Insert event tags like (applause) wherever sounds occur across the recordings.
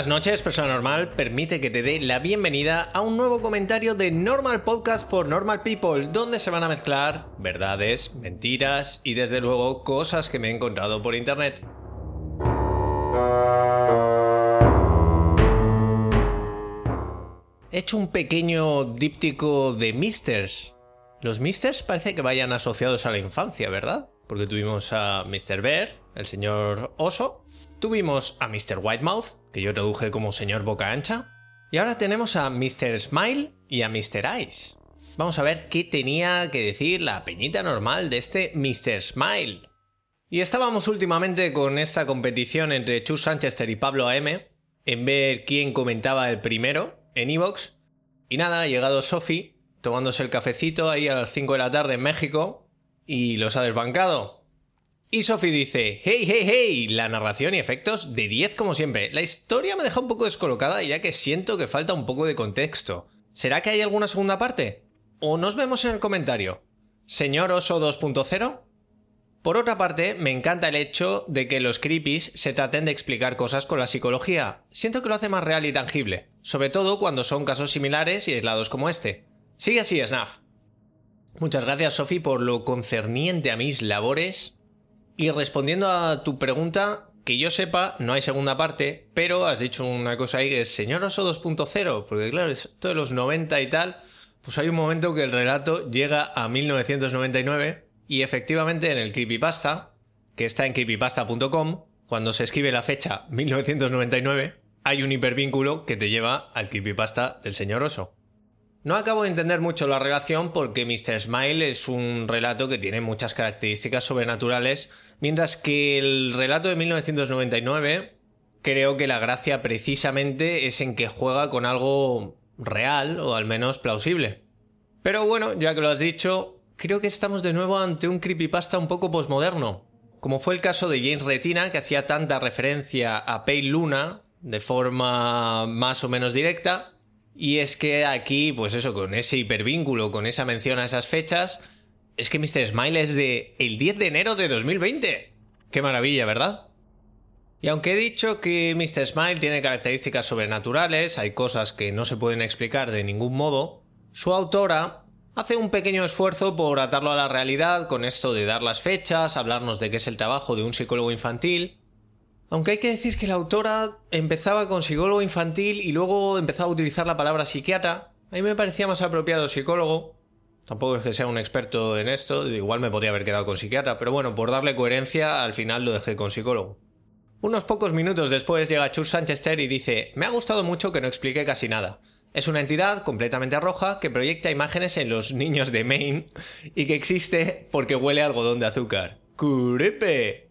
Buenas noches, persona normal. Permite que te dé la bienvenida a un nuevo comentario de Normal Podcast for Normal People, donde se van a mezclar verdades, mentiras y desde luego cosas que me he encontrado por internet. He hecho un pequeño díptico de Misters. Los Misters parece que vayan asociados a la infancia, ¿verdad? Porque tuvimos a Mr. Bear, el señor oso, Tuvimos a Mr. Whitemouth, que yo traduje como señor boca ancha, y ahora tenemos a Mr. Smile y a Mr. Ice. Vamos a ver qué tenía que decir la peñita normal de este Mr. Smile. Y estábamos últimamente con esta competición entre Chus Sanchester y Pablo AM, en ver quién comentaba el primero en Evox. Y nada, ha llegado Sophie, tomándose el cafecito ahí a las 5 de la tarde en México, y los ha desbancado. Y Sophie dice, hey, hey, hey, la narración y efectos de 10 como siempre. La historia me deja un poco descolocada ya que siento que falta un poco de contexto. ¿Será que hay alguna segunda parte? ¿O nos vemos en el comentario? ¿Señor Oso 2.0? Por otra parte, me encanta el hecho de que los creepies se traten de explicar cosas con la psicología. Siento que lo hace más real y tangible, sobre todo cuando son casos similares y aislados como este. Sigue así, Snaf. Muchas gracias, Sophie, por lo concerniente a mis labores y respondiendo a tu pregunta, que yo sepa, no hay segunda parte, pero has dicho una cosa ahí que es Señor Oso 2.0, porque claro, esto de los 90 y tal, pues hay un momento que el relato llega a 1999 y efectivamente en el creepypasta, que está en creepypasta.com, cuando se escribe la fecha 1999, hay un hipervínculo que te lleva al creepypasta del señor Oso. No acabo de entender mucho la relación porque Mr. Smile es un relato que tiene muchas características sobrenaturales, mientras que el relato de 1999 creo que la gracia precisamente es en que juega con algo real o al menos plausible. Pero bueno, ya que lo has dicho, creo que estamos de nuevo ante un creepypasta un poco posmoderno, como fue el caso de James Retina que hacía tanta referencia a Pale Luna de forma más o menos directa, y es que aquí, pues eso, con ese hipervínculo, con esa mención a esas fechas, es que Mr. Smile es de el 10 de enero de 2020. Qué maravilla, ¿verdad? Y aunque he dicho que Mr. Smile tiene características sobrenaturales, hay cosas que no se pueden explicar de ningún modo, su autora hace un pequeño esfuerzo por atarlo a la realidad con esto de dar las fechas, hablarnos de qué es el trabajo de un psicólogo infantil, aunque hay que decir que la autora empezaba con psicólogo infantil y luego empezaba a utilizar la palabra psiquiatra. A mí me parecía más apropiado psicólogo. Tampoco es que sea un experto en esto, igual me podría haber quedado con psiquiatra, pero bueno, por darle coherencia, al final lo dejé con psicólogo. Unos pocos minutos después llega Chus Sanchester y dice: Me ha gustado mucho que no explique casi nada. Es una entidad completamente roja que proyecta imágenes en los niños de Maine y que existe porque huele algodón de azúcar. ¡Curepe!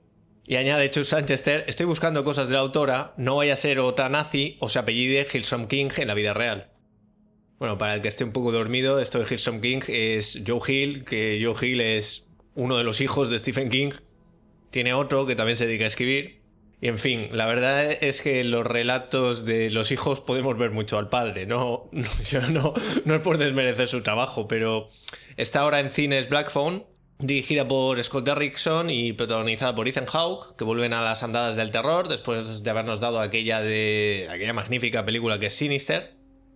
Y añade Chus Sanchester, estoy buscando cosas de la autora, no vaya a ser otra nazi o se apellide Hilson King en la vida real. Bueno, para el que esté un poco dormido, esto de Hilson King es Joe Hill, que Joe Hill es uno de los hijos de Stephen King. Tiene otro que también se dedica a escribir. Y en fin, la verdad es que los relatos de los hijos podemos ver mucho al padre. No, no, (laughs) yo no, no es por desmerecer su trabajo, pero está ahora en cines Black Phone dirigida por Scott Derrickson y protagonizada por Ethan Hawke, que vuelven a las andadas del terror después de habernos dado aquella de aquella magnífica película que es Sinister.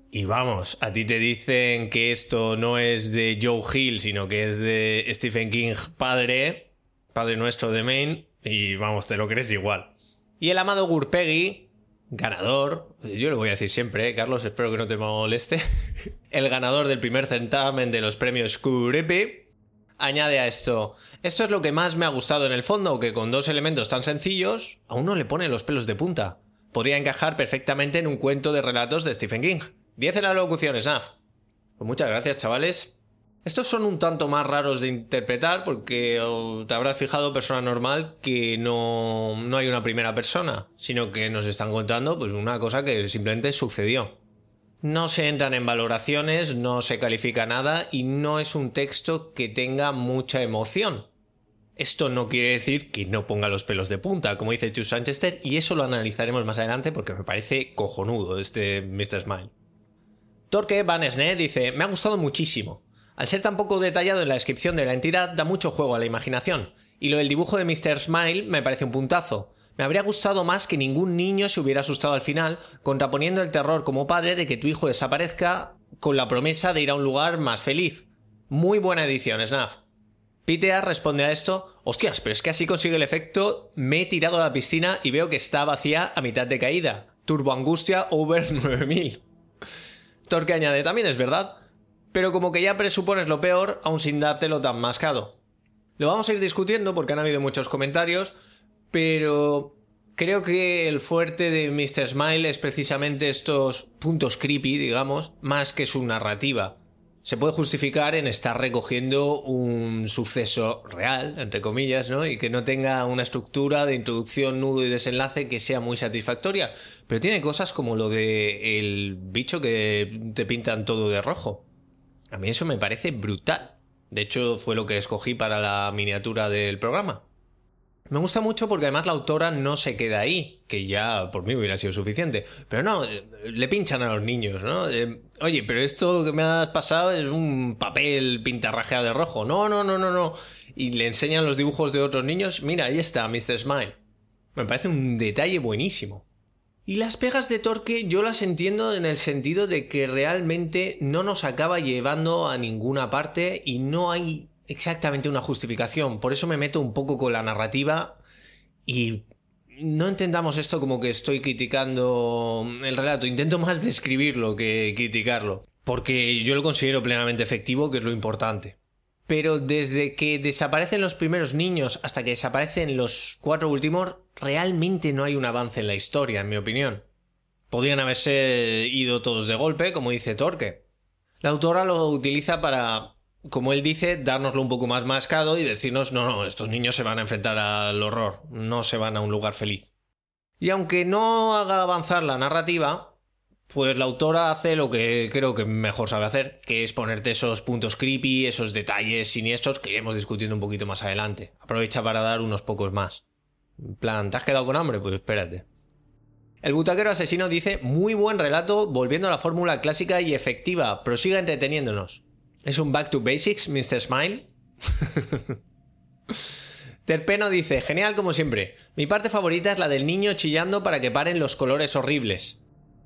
Y vamos, a ti te dicen que esto no es de Joe Hill, sino que es de Stephen King padre, padre nuestro de Maine, y vamos, te lo crees igual. Y el amado Gurpegui, ganador, yo lo voy a decir siempre, ¿eh? Carlos, espero que no te moleste, (laughs) el ganador del primer certamen de los premios Curepe, añade a esto, esto es lo que más me ha gustado en el fondo, que con dos elementos tan sencillos, a uno le pone los pelos de punta. Podría encajar perfectamente en un cuento de relatos de Stephen King. 10 en la locución, Snaf. Pues muchas gracias, chavales. Estos son un tanto más raros de interpretar porque te habrás fijado, persona normal, que no, no hay una primera persona, sino que nos están contando pues una cosa que simplemente sucedió. No se entran en valoraciones, no se califica nada y no es un texto que tenga mucha emoción. Esto no quiere decir que no ponga los pelos de punta, como dice Chus Sanchester, y eso lo analizaremos más adelante porque me parece cojonudo este Mr. Smile. Torque Van Sne dice: Me ha gustado muchísimo. Al ser tan poco detallado en la descripción de la entidad, da mucho juego a la imaginación, y lo del dibujo de Mr. Smile me parece un puntazo. Me habría gustado más que ningún niño se hubiera asustado al final, contraponiendo el terror como padre de que tu hijo desaparezca con la promesa de ir a un lugar más feliz. Muy buena edición, Snaf. Pitea responde a esto, hostias, pero es que así consigue el efecto, me he tirado a la piscina y veo que está vacía a mitad de caída. Turbo Angustia over (laughs) 9000. Torque añade, también es verdad, pero como que ya presupones lo peor, aún sin dártelo tan mascado. Lo vamos a ir discutiendo porque han habido muchos comentarios, pero creo que el fuerte de Mr. Smile es precisamente estos puntos creepy, digamos, más que su narrativa. Se puede justificar en estar recogiendo un suceso real, entre comillas, ¿no? Y que no tenga una estructura de introducción, nudo y desenlace que sea muy satisfactoria. Pero tiene cosas como lo de el bicho que te pintan todo de rojo. A mí eso me parece brutal. De hecho, fue lo que escogí para la miniatura del programa. Me gusta mucho porque además la autora no se queda ahí, que ya por mí hubiera sido suficiente. Pero no, le pinchan a los niños, ¿no? Eh, Oye, pero esto que me has pasado es un papel pintarrajeado de rojo. No, no, no, no, no. Y le enseñan los dibujos de otros niños. Mira, ahí está, Mr. Smile. Me parece un detalle buenísimo. Y las pegas de Torque yo las entiendo en el sentido de que realmente no nos acaba llevando a ninguna parte y no hay exactamente una justificación. Por eso me meto un poco con la narrativa y no entendamos esto como que estoy criticando el relato. Intento más describirlo que criticarlo. Porque yo lo considero plenamente efectivo, que es lo importante. Pero desde que desaparecen los primeros niños hasta que desaparecen los cuatro últimos, realmente no hay un avance en la historia, en mi opinión. Podrían haberse ido todos de golpe, como dice Torque. La autora lo utiliza para, como él dice, dárnoslo un poco más mascado y decirnos, no, no, estos niños se van a enfrentar al horror, no se van a un lugar feliz. Y aunque no haga avanzar la narrativa, pues la autora hace lo que creo que mejor sabe hacer, que es ponerte esos puntos creepy, esos detalles siniestros que iremos discutiendo un poquito más adelante. Aprovecha para dar unos pocos más. En plan, ¿te has quedado con hambre? Pues espérate. El butaquero asesino dice, muy buen relato, volviendo a la fórmula clásica y efectiva, prosiga entreteniéndonos. ¿Es un back to basics, Mr. Smile? (laughs) Terpeno dice, genial como siempre. Mi parte favorita es la del niño chillando para que paren los colores horribles.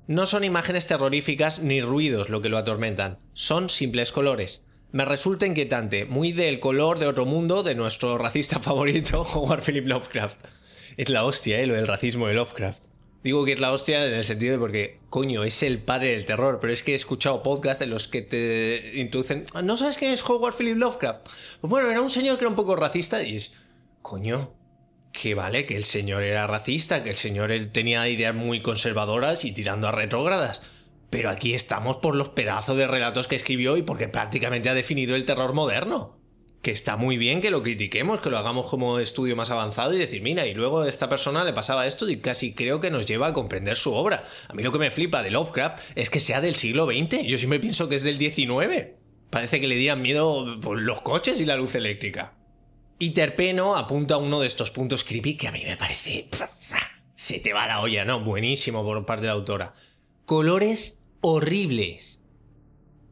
No son imágenes terroríficas ni ruidos lo que lo atormentan, son simples colores. Me resulta inquietante, muy del color de otro mundo de nuestro racista (laughs) favorito, Howard Philip Lovecraft. Es la hostia, ¿eh? Lo del racismo de Lovecraft. Digo que es la hostia en el sentido de porque, coño, es el padre del terror, pero es que he escuchado podcasts en los que te introducen. ¿No sabes quién es Howard Philip Lovecraft? Pues bueno, era un señor que era un poco racista y es. Coño, que vale, que el señor era racista, que el señor tenía ideas muy conservadoras y tirando a retrógradas. Pero aquí estamos por los pedazos de relatos que escribió y porque prácticamente ha definido el terror moderno. Que está muy bien que lo critiquemos, que lo hagamos como estudio más avanzado y decir, mira, y luego a esta persona le pasaba esto y casi creo que nos lleva a comprender su obra. A mí lo que me flipa de Lovecraft es que sea del siglo XX. Yo siempre pienso que es del XIX. Parece que le dieran miedo pues, los coches y la luz eléctrica. Y Terpeno apunta a uno de estos puntos creepy que a mí me parece... Se te va la olla, ¿no? Buenísimo por parte de la autora. Colores horribles.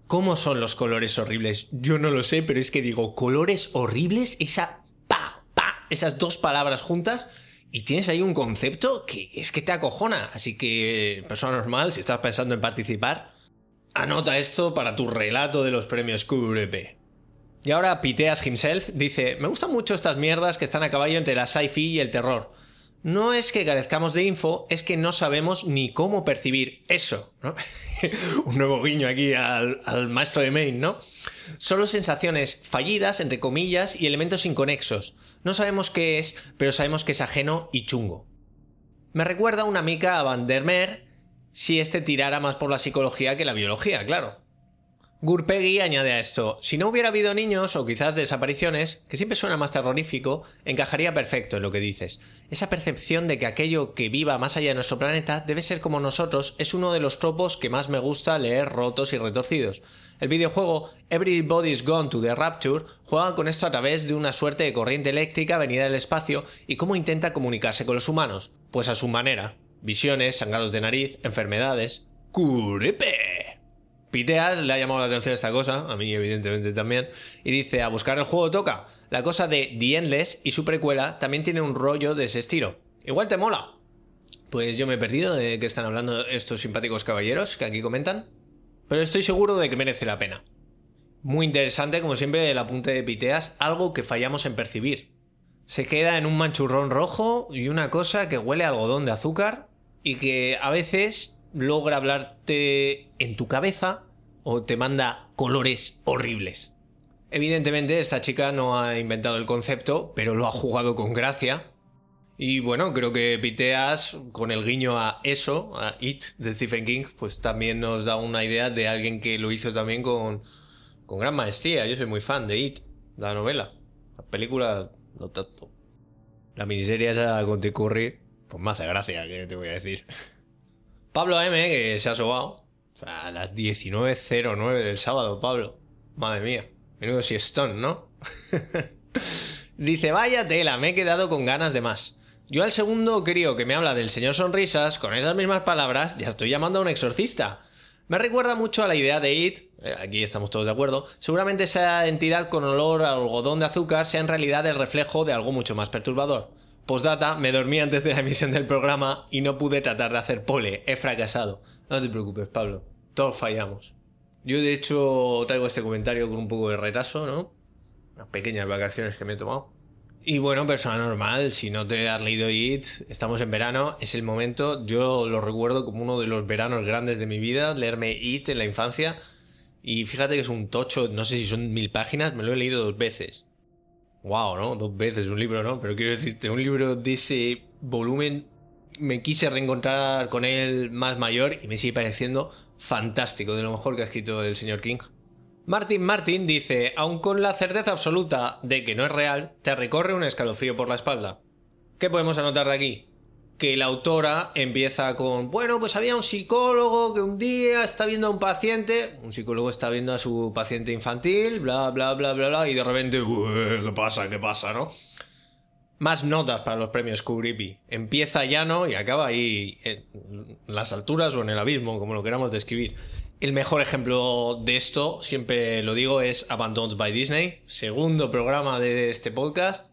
¿Cómo son los colores horribles? Yo no lo sé, pero es que digo, colores horribles, esa pa, pa, esas dos palabras juntas, y tienes ahí un concepto que es que te acojona. Así que, persona normal, si estás pensando en participar, anota esto para tu relato de los premios QRP. Y ahora Piteas himself dice, me gustan mucho estas mierdas que están a caballo entre la sci-fi y el terror. No es que carezcamos de info, es que no sabemos ni cómo percibir eso. (laughs) Un nuevo guiño aquí al, maestro de Maine, ¿no? Solo sensaciones fallidas, entre comillas, y elementos inconexos. No sabemos qué es, pero sabemos que es ajeno y chungo. Me recuerda una mica a Van der Meer si este tirara más por la psicología que la biología, claro. Gurpegui añade a esto, si no hubiera habido niños o quizás desapariciones, que siempre suena más terrorífico, encajaría perfecto en lo que dices. Esa percepción de que aquello que viva más allá de nuestro planeta debe ser como nosotros es uno de los tropos que más me gusta leer rotos y retorcidos. El videojuego Everybody's Gone to the Rapture juega con esto a través de una suerte de corriente eléctrica venida del espacio y cómo intenta comunicarse con los humanos, pues a su manera. Visiones, sangrados de nariz, enfermedades. ¡Curepe! Piteas le ha llamado la atención esta cosa, a mí evidentemente también, y dice, a buscar el juego toca. La cosa de The Endless y su precuela también tiene un rollo de ese estilo. Igual te mola. Pues yo me he perdido de qué están hablando estos simpáticos caballeros que aquí comentan, pero estoy seguro de que merece la pena. Muy interesante, como siempre, el apunte de Piteas, algo que fallamos en percibir. Se queda en un manchurrón rojo y una cosa que huele a algodón de azúcar y que a veces logra hablarte en tu cabeza o te manda colores horribles. Evidentemente esta chica no ha inventado el concepto, pero lo ha jugado con gracia. Y bueno, creo que Piteas, con el guiño a eso, a It de Stephen King, pues también nos da una idea de alguien que lo hizo también con, con gran maestría. Yo soy muy fan de It, la novela. La película, no tanto. La miniserie esa con T. Pues me hace gracia, que te voy a decir. (laughs) Pablo M, que se ha sobado. A las 19.09 del sábado, Pablo. Madre mía. Menudo siestón, ¿no? (laughs) Dice, vaya tela, me he quedado con ganas de más. Yo al segundo crío que me habla del señor Sonrisas, con esas mismas palabras, ya estoy llamando a un exorcista. Me recuerda mucho a la idea de It, eh, aquí estamos todos de acuerdo, seguramente esa entidad con olor a algodón de azúcar sea en realidad el reflejo de algo mucho más perturbador. Postdata, me dormí antes de la emisión del programa y no pude tratar de hacer pole. He fracasado. No te preocupes, Pablo. Todos fallamos. Yo, de hecho, traigo este comentario con un poco de retraso, ¿no? Unas pequeñas vacaciones que me he tomado. Y bueno, persona normal, si no te has leído IT, estamos en verano, es el momento. Yo lo recuerdo como uno de los veranos grandes de mi vida, leerme IT en la infancia. Y fíjate que es un tocho, no sé si son mil páginas, me lo he leído dos veces wow, ¿no? Dos veces un libro, ¿no? Pero quiero decirte, un libro de ese volumen me quise reencontrar con él más mayor y me sigue pareciendo fantástico, de lo mejor que ha escrito el señor King. Martin Martin dice, aun con la certeza absoluta de que no es real, te recorre un escalofrío por la espalda. ¿Qué podemos anotar de aquí? que la autora empieza con, bueno, pues había un psicólogo que un día está viendo a un paciente, un psicólogo está viendo a su paciente infantil, bla, bla, bla, bla, bla, y de repente, ¿qué pasa? ¿Qué pasa? ¿No? Más notas para los premios Q Empieza llano y acaba ahí en las alturas o en el abismo, como lo queramos describir. El mejor ejemplo de esto, siempre lo digo, es Abandoned by Disney, segundo programa de este podcast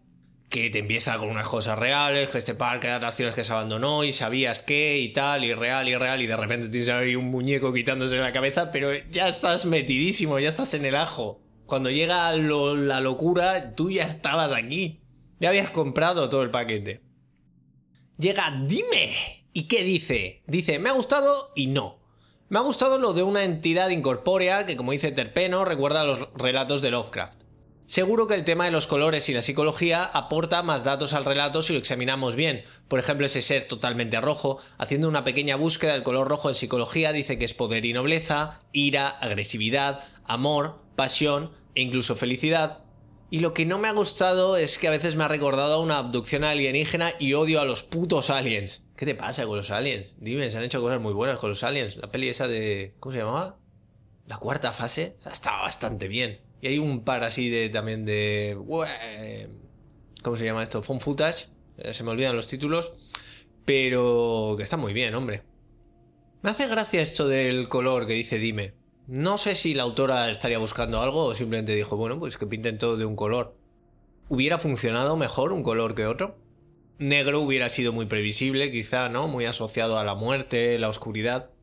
que te empieza con unas cosas reales, que este parque de atracciones que se abandonó y sabías qué y tal, y real y real, y de repente tienes ahí un muñeco quitándose la cabeza, pero ya estás metidísimo, ya estás en el ajo. Cuando llega la locura, tú ya estabas aquí. Ya habías comprado todo el paquete. Llega, dime. ¿Y qué dice? Dice, me ha gustado y no. Me ha gustado lo de una entidad incorpórea que, como dice Terpeno, recuerda a los relatos de Lovecraft. Seguro que el tema de los colores y la psicología aporta más datos al relato si lo examinamos bien. Por ejemplo, ese ser totalmente rojo, haciendo una pequeña búsqueda del color rojo en psicología, dice que es poder y nobleza, ira, agresividad, amor, pasión e incluso felicidad. Y lo que no me ha gustado es que a veces me ha recordado a una abducción alienígena y odio a los putos aliens. ¿Qué te pasa con los aliens? Dime, se han hecho cosas muy buenas con los aliens. La peli esa de... ¿Cómo se llamaba? La cuarta fase. O estaba bastante bien. Y hay un par así de también de... ¿Cómo se llama esto? Phone footage. Eh, se me olvidan los títulos. Pero que está muy bien, hombre. Me hace gracia esto del color que dice Dime. No sé si la autora estaría buscando algo o simplemente dijo, bueno, pues que pinten todo de un color. ¿Hubiera funcionado mejor un color que otro? Negro hubiera sido muy previsible, quizá, ¿no? Muy asociado a la muerte, la oscuridad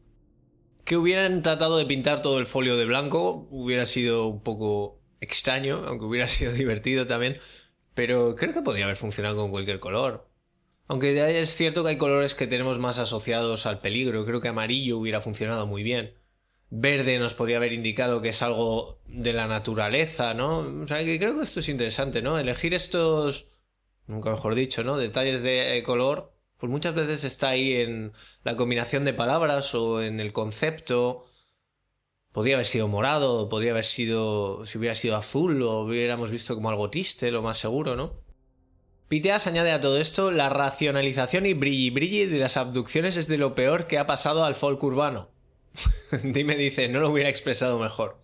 que hubieran tratado de pintar todo el folio de blanco hubiera sido un poco extraño, aunque hubiera (laughs) sido divertido también, pero creo que podría haber funcionado con cualquier color. Aunque es cierto que hay colores que tenemos más asociados al peligro, creo que amarillo hubiera funcionado muy bien. Verde nos podría haber indicado que es algo de la naturaleza, ¿no? O sea, que creo que esto es interesante, ¿no? Elegir estos, nunca mejor dicho, ¿no? Detalles de color pues muchas veces está ahí en la combinación de palabras o en el concepto. Podría haber sido morado, podría haber sido. si hubiera sido azul, lo hubiéramos visto como algo triste, lo más seguro, ¿no? Piteas añade a todo esto la racionalización y brilli brilli de las abducciones es de lo peor que ha pasado al folk urbano. (laughs) Dime dice, no lo hubiera expresado mejor.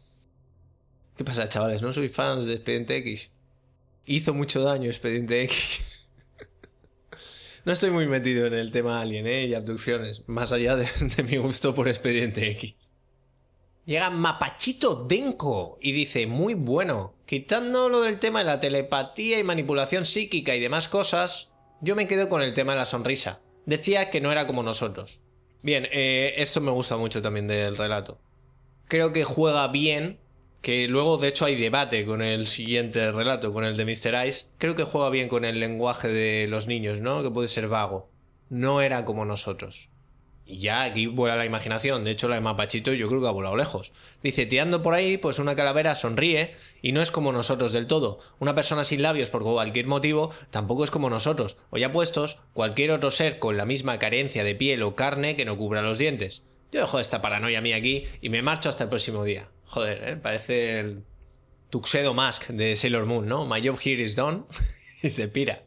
¿Qué pasa, chavales? ¿No soy fans de Expediente X? Hizo mucho daño Expediente X. (laughs) no estoy muy metido en el tema alien, ¿eh? Y abducciones, más allá de, (laughs) de mi gusto por Expediente X. Llega Mapachito Denko y dice, muy bueno, quitando lo del tema de la telepatía y manipulación psíquica y demás cosas, yo me quedo con el tema de la sonrisa. Decía que no era como nosotros. Bien, eh, esto me gusta mucho también del relato. Creo que juega bien, que luego de hecho hay debate con el siguiente relato, con el de Mr. Ice. Creo que juega bien con el lenguaje de los niños, ¿no? Que puede ser vago. No era como nosotros. Y ya aquí vuela la imaginación. De hecho, la de Mapachito yo creo que ha volado lejos. Dice, tirando por ahí, pues una calavera sonríe y no es como nosotros del todo. Una persona sin labios por cualquier motivo tampoco es como nosotros. O ya puestos, cualquier otro ser con la misma carencia de piel o carne que no cubra los dientes. Yo dejo esta paranoia mía aquí y me marcho hasta el próximo día. Joder, ¿eh? parece el Tuxedo Mask de Sailor Moon, ¿no? My job here is done (laughs) y se pira.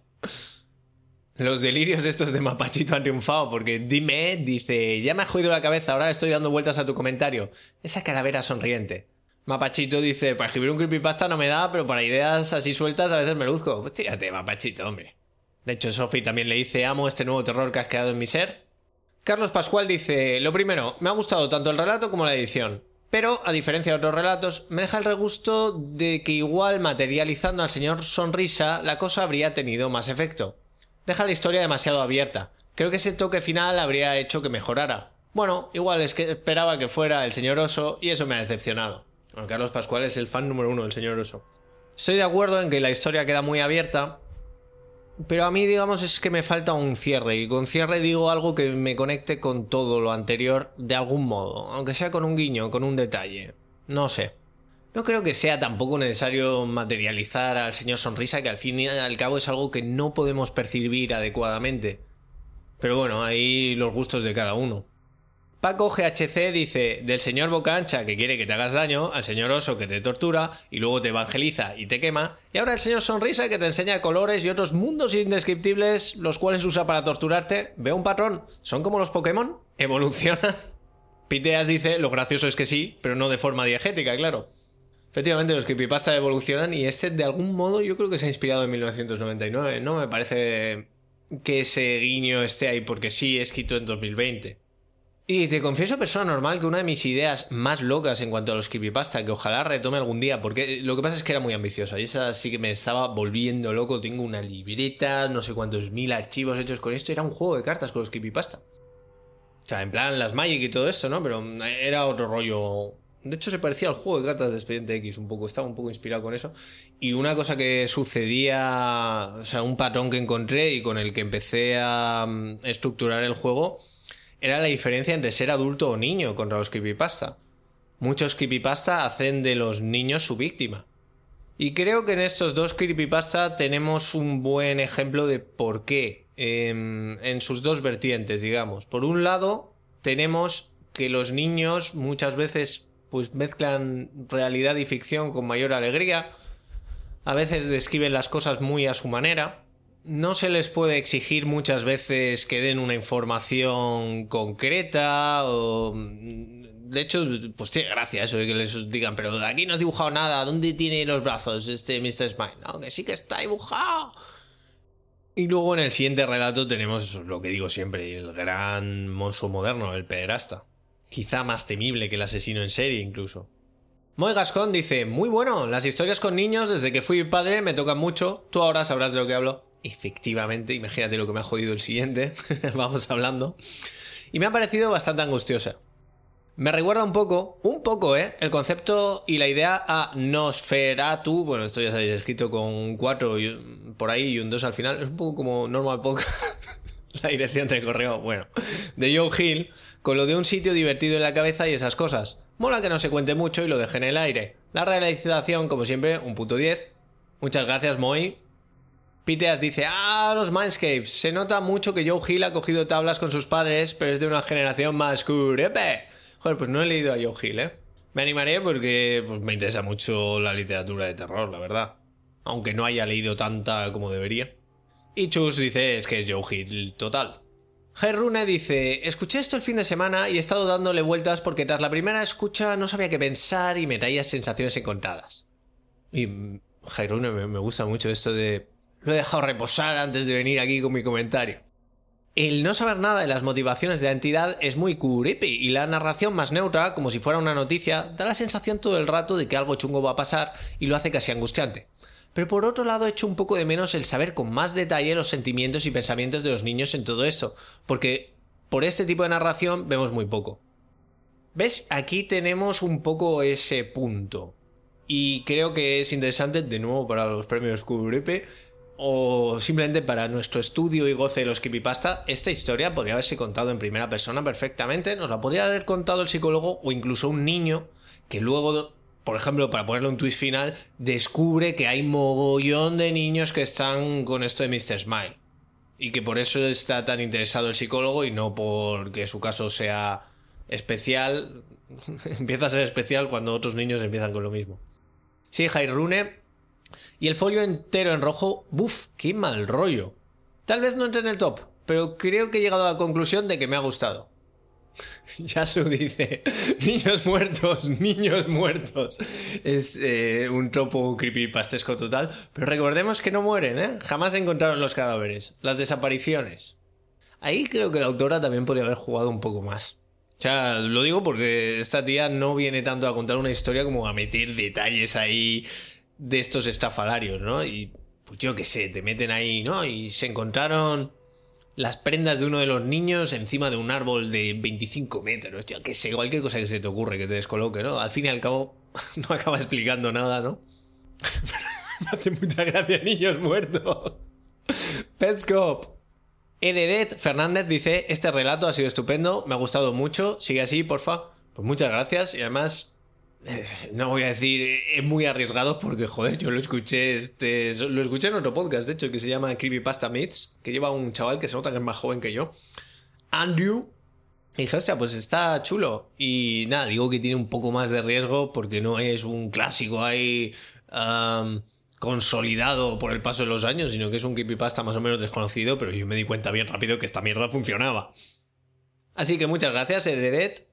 Los delirios estos de Mapachito han triunfado porque Dime dice, ya me ha jodido la cabeza, ahora estoy dando vueltas a tu comentario. Esa calavera sonriente. Mapachito dice, para escribir un creepypasta no me da, pero para ideas así sueltas a veces me luzco. Pues tírate, Mapachito, hombre. De hecho, Sophie también le dice, amo este nuevo terror que has creado en mi ser. Carlos Pascual dice, lo primero, me ha gustado tanto el relato como la edición. Pero, a diferencia de otros relatos, me deja el regusto de que igual materializando al señor Sonrisa la cosa habría tenido más efecto deja la historia demasiado abierta. Creo que ese toque final habría hecho que mejorara. Bueno, igual es que esperaba que fuera el señor Oso y eso me ha decepcionado. Carlos Pascual es el fan número uno del señor Oso. Estoy de acuerdo en que la historia queda muy abierta, pero a mí, digamos, es que me falta un cierre. Y con cierre digo algo que me conecte con todo lo anterior de algún modo. Aunque sea con un guiño, con un detalle. No sé. No creo que sea tampoco necesario materializar al señor Sonrisa, que al fin y al cabo es algo que no podemos percibir adecuadamente. Pero bueno, ahí los gustos de cada uno. Paco GHC dice, del señor Boca Ancha que quiere que te hagas daño, al señor Oso que te tortura y luego te evangeliza y te quema, y ahora el señor Sonrisa que te enseña colores y otros mundos indescriptibles los cuales usa para torturarte. Veo un patrón, son como los Pokémon, evolucionan. (laughs) Piteas dice, lo gracioso es que sí, pero no de forma diegética, claro. Efectivamente, los creepypasta evolucionan y este de algún modo yo creo que se ha inspirado en 1999, ¿no? Me parece que ese guiño esté ahí porque sí, escrito en 2020. Y te confieso, persona normal, que una de mis ideas más locas en cuanto a los creepypasta, que ojalá retome algún día, porque lo que pasa es que era muy ambiciosa y esa sí que me estaba volviendo loco. Tengo una libreta, no sé cuántos mil archivos hechos con esto, era un juego de cartas con los creepypasta. O sea, en plan las Magic y todo esto, ¿no? Pero era otro rollo de hecho, se parecía al juego de cartas de Expediente X un poco, estaba un poco inspirado con eso. Y una cosa que sucedía, o sea, un patrón que encontré y con el que empecé a mm, estructurar el juego, era la diferencia entre ser adulto o niño contra los creepypasta. Muchos creepypasta hacen de los niños su víctima. Y creo que en estos dos creepypasta tenemos un buen ejemplo de por qué, en, en sus dos vertientes, digamos. Por un lado, tenemos que los niños muchas veces pues mezclan realidad y ficción con mayor alegría. A veces describen las cosas muy a su manera. No se les puede exigir muchas veces que den una información concreta o... De hecho, pues tiene gracia eso que les digan, pero aquí no has dibujado nada, ¿dónde tiene los brazos este Mr. Smile? No, que sí que está dibujado. Y luego en el siguiente relato tenemos lo que digo siempre, el gran monstruo moderno, el pederasta. Quizá más temible que el asesino en serie incluso. Moy Gascon dice, muy bueno, las historias con niños desde que fui padre me tocan mucho, tú ahora sabrás de lo que hablo. Efectivamente, imagínate lo que me ha jodido el siguiente, (laughs) vamos hablando. Y me ha parecido bastante angustiosa. Me recuerda un poco, un poco, ¿eh? El concepto y la idea a Nosferatu, bueno, esto ya sabéis, escrito con un 4 por ahí y un 2 al final, es un poco como Normal Podcast, (laughs) la dirección de correo, bueno, de Joe Hill, con lo de un sitio divertido en la cabeza y esas cosas. Mola que no se cuente mucho y lo deje en el aire. La realización, como siempre, un puto 10. Muchas gracias, Moy. Piteas dice, ah, los Mindscapes. Se nota mucho que Joe Hill ha cogido tablas con sus padres, pero es de una generación más curepe. Joder, pues no he leído a Joe Hill, ¿eh? Me animaré porque pues, me interesa mucho la literatura de terror, la verdad. Aunque no haya leído tanta como debería. Y Chus dice es que es Joe Hill total. Gerrune dice, escuché esto el fin de semana y he estado dándole vueltas porque tras la primera escucha no sabía qué pensar y me traía sensaciones encontradas. Y Gerrune me gusta mucho esto de... Lo he dejado reposar antes de venir aquí con mi comentario. El no saber nada de las motivaciones de la entidad es muy creepy y la narración más neutra, como si fuera una noticia, da la sensación todo el rato de que algo chungo va a pasar y lo hace casi angustiante. Pero por otro lado echo un poco de menos el saber con más detalle los sentimientos y pensamientos de los niños en todo esto, porque por este tipo de narración vemos muy poco. ¿Ves? Aquí tenemos un poco ese punto. Y creo que es interesante, de nuevo para los premios Creepy, o simplemente para nuestro estudio y goce de los creepypasta, esta historia podría haberse contado en primera persona perfectamente, nos la podría haber contado el psicólogo o incluso un niño que luego, por ejemplo, para ponerle un twist final, descubre que hay mogollón de niños que están con esto de Mr. Smile. Y que por eso está tan interesado el psicólogo y no porque su caso sea especial. (laughs) Empieza a ser especial cuando otros niños empiezan con lo mismo. Sí, Rune y el folio entero en rojo, ¡buf! ¡Qué mal rollo! Tal vez no entre en el top, pero creo que he llegado a la conclusión de que me ha gustado. (laughs) Yasu dice, niños muertos, niños muertos. Es eh, un tropo creepypastesco total, pero recordemos que no mueren, ¿eh? Jamás encontraron los cadáveres, las desapariciones. Ahí creo que la autora también podría haber jugado un poco más. O sea, lo digo porque esta tía no viene tanto a contar una historia como a meter detalles ahí de estos estafalarios, ¿no? Y pues yo qué sé, te meten ahí, ¿no? Y se encontraron las prendas de uno de los niños encima de un árbol de 25 metros. Yo qué sé, cualquier cosa que se te ocurre que te descoloque, ¿no? Al fin y al cabo, (laughs) no acaba explicando nada, ¿no? (laughs) Me hace mucha gracia, niños muertos. Petscop. Heredet Fernández dice: Este relato ha sido estupendo, me ha gustado mucho, sigue así, porfa. Pues muchas gracias y además no voy a decir es muy arriesgado porque joder yo lo escuché este lo escuché en otro podcast de hecho que se llama Creepypasta Myths que lleva un chaval que se nota que es más joven que yo. Andrew y dije hostia pues está chulo y nada digo que tiene un poco más de riesgo porque no es un clásico ahí consolidado por el paso de los años sino que es un creepypasta más o menos desconocido pero yo me di cuenta bien rápido que esta mierda funcionaba. Así que muchas gracias Ededet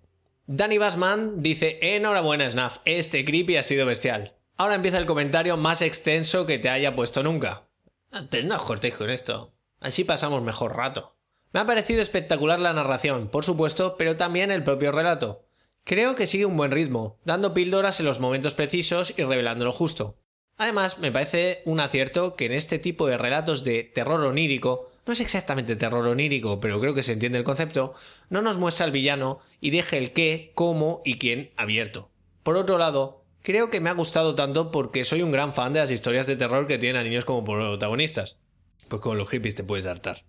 Danny Bassman dice: Enhorabuena, Snaf, este creepy ha sido bestial. Ahora empieza el comentario más extenso que te haya puesto nunca. Antes no cortéis con esto. Así pasamos mejor rato. Me ha parecido espectacular la narración, por supuesto, pero también el propio relato. Creo que sigue un buen ritmo, dando píldoras en los momentos precisos y revelando lo justo. Además, me parece un acierto que en este tipo de relatos de terror onírico, no es exactamente terror onírico, pero creo que se entiende el concepto, no nos muestra al villano y deje el qué, cómo y quién abierto. Por otro lado, creo que me ha gustado tanto porque soy un gran fan de las historias de terror que tienen a niños como protagonistas. Pues con los hippies te puedes hartar.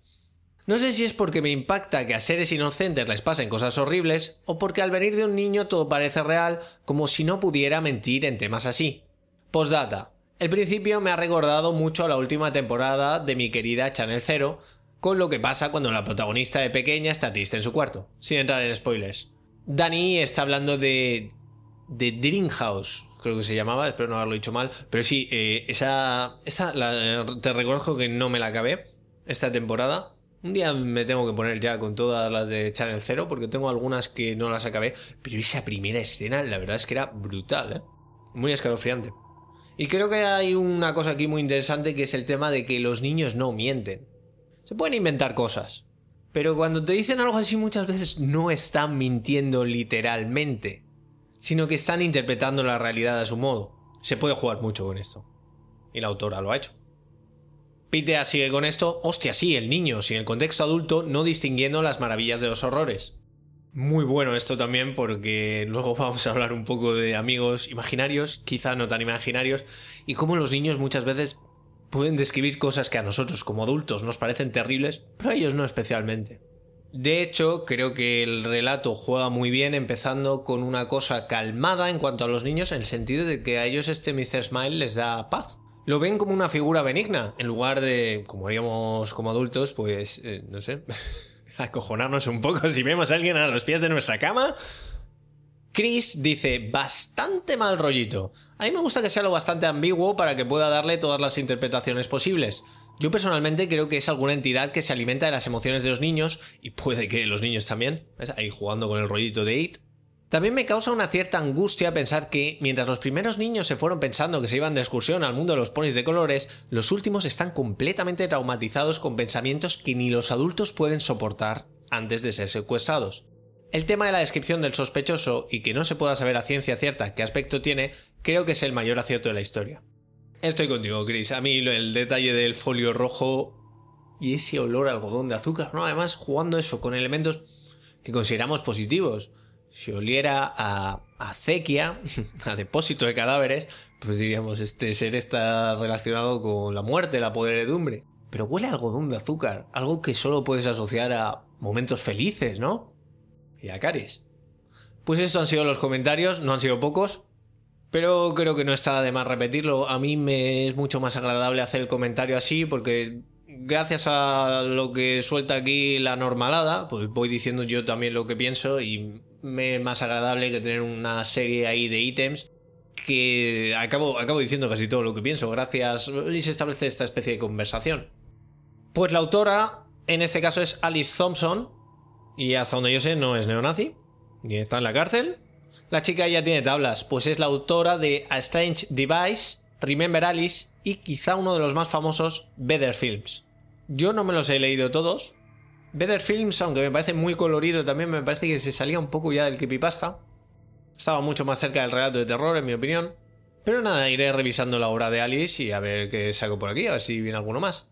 No sé si es porque me impacta que a seres inocentes les pasen cosas horribles, o porque al venir de un niño todo parece real, como si no pudiera mentir en temas así. Postdata. El principio me ha recordado mucho a la última temporada de mi querida Channel Zero, con lo que pasa cuando la protagonista de pequeña está triste en su cuarto, sin entrar en spoilers. Dani está hablando de. de Dreamhouse, creo que se llamaba, espero no haberlo dicho mal, pero sí, eh, esa. esa te reconozco que no me la acabé esta temporada. Un día me tengo que poner ya con todas las de Channel Zero, porque tengo algunas que no las acabé, pero esa primera escena, la verdad es que era brutal, ¿eh? Muy escalofriante. Y creo que hay una cosa aquí muy interesante que es el tema de que los niños no mienten. Se pueden inventar cosas. Pero cuando te dicen algo así muchas veces no están mintiendo literalmente, sino que están interpretando la realidad a su modo. Se puede jugar mucho con esto. Y la autora lo ha hecho. Pitea sigue con esto, hostia, sí, el niño, sin el contexto adulto, no distinguiendo las maravillas de los horrores. Muy bueno esto también porque luego (laughs) vamos a hablar un poco de amigos imaginarios, quizá no tan imaginarios, y cómo los niños muchas veces pueden describir cosas que a nosotros como adultos nos parecen terribles, pero a ellos no especialmente. De hecho, creo que el relato juega muy bien empezando con una cosa calmada en cuanto a los niños en el sentido de que a ellos este Mr. Smile les da paz. Lo ven como una figura benigna, en lugar de, como haríamos como adultos, pues, eh, no sé, (laughs) acojonarnos un poco si vemos a alguien a los pies de nuestra cama. Chris dice, bastante mal rollito. A mí me gusta que sea lo bastante ambiguo para que pueda darle todas las interpretaciones posibles. Yo personalmente creo que es alguna entidad que se alimenta de las emociones de los niños, y puede que los niños también, ¿ves? ahí jugando con el rollito de It. También me causa una cierta angustia pensar que, mientras los primeros niños se fueron pensando que se iban de excursión al mundo de los ponis de colores, los últimos están completamente traumatizados con pensamientos que ni los adultos pueden soportar antes de ser secuestrados. El tema de la descripción del sospechoso y que no se pueda saber a ciencia cierta qué aspecto tiene, creo que es el mayor acierto de la historia. Estoy contigo, Chris. A mí el detalle del folio rojo y ese olor a algodón de azúcar, ¿no? Además, jugando eso con elementos que consideramos positivos. Si oliera a acequia, (laughs) a depósito de cadáveres, pues diríamos, este ser está relacionado con la muerte, la podredumbre. Pero huele a algodón de azúcar, algo que solo puedes asociar a momentos felices, ¿no? y a Caris. Pues estos han sido los comentarios, no han sido pocos, pero creo que no está de más repetirlo. A mí me es mucho más agradable hacer el comentario así porque gracias a lo que suelta aquí la normalada, pues voy diciendo yo también lo que pienso y más agradable que tener una serie ahí de ítems que acabo, acabo diciendo casi todo lo que pienso, gracias y se establece esta especie de conversación. Pues la autora, en este caso es Alice Thompson, y hasta donde yo sé no es neonazi, ni está en la cárcel. La chica ya tiene tablas, pues es la autora de A Strange Device, Remember Alice y quizá uno de los más famosos, Better Films. Yo no me los he leído todos. Better Films, aunque me parece muy colorido, también me parece que se salía un poco ya del creepypasta. Estaba mucho más cerca del relato de terror, en mi opinión. Pero nada, iré revisando la obra de Alice y a ver qué saco por aquí, a ver si viene alguno más.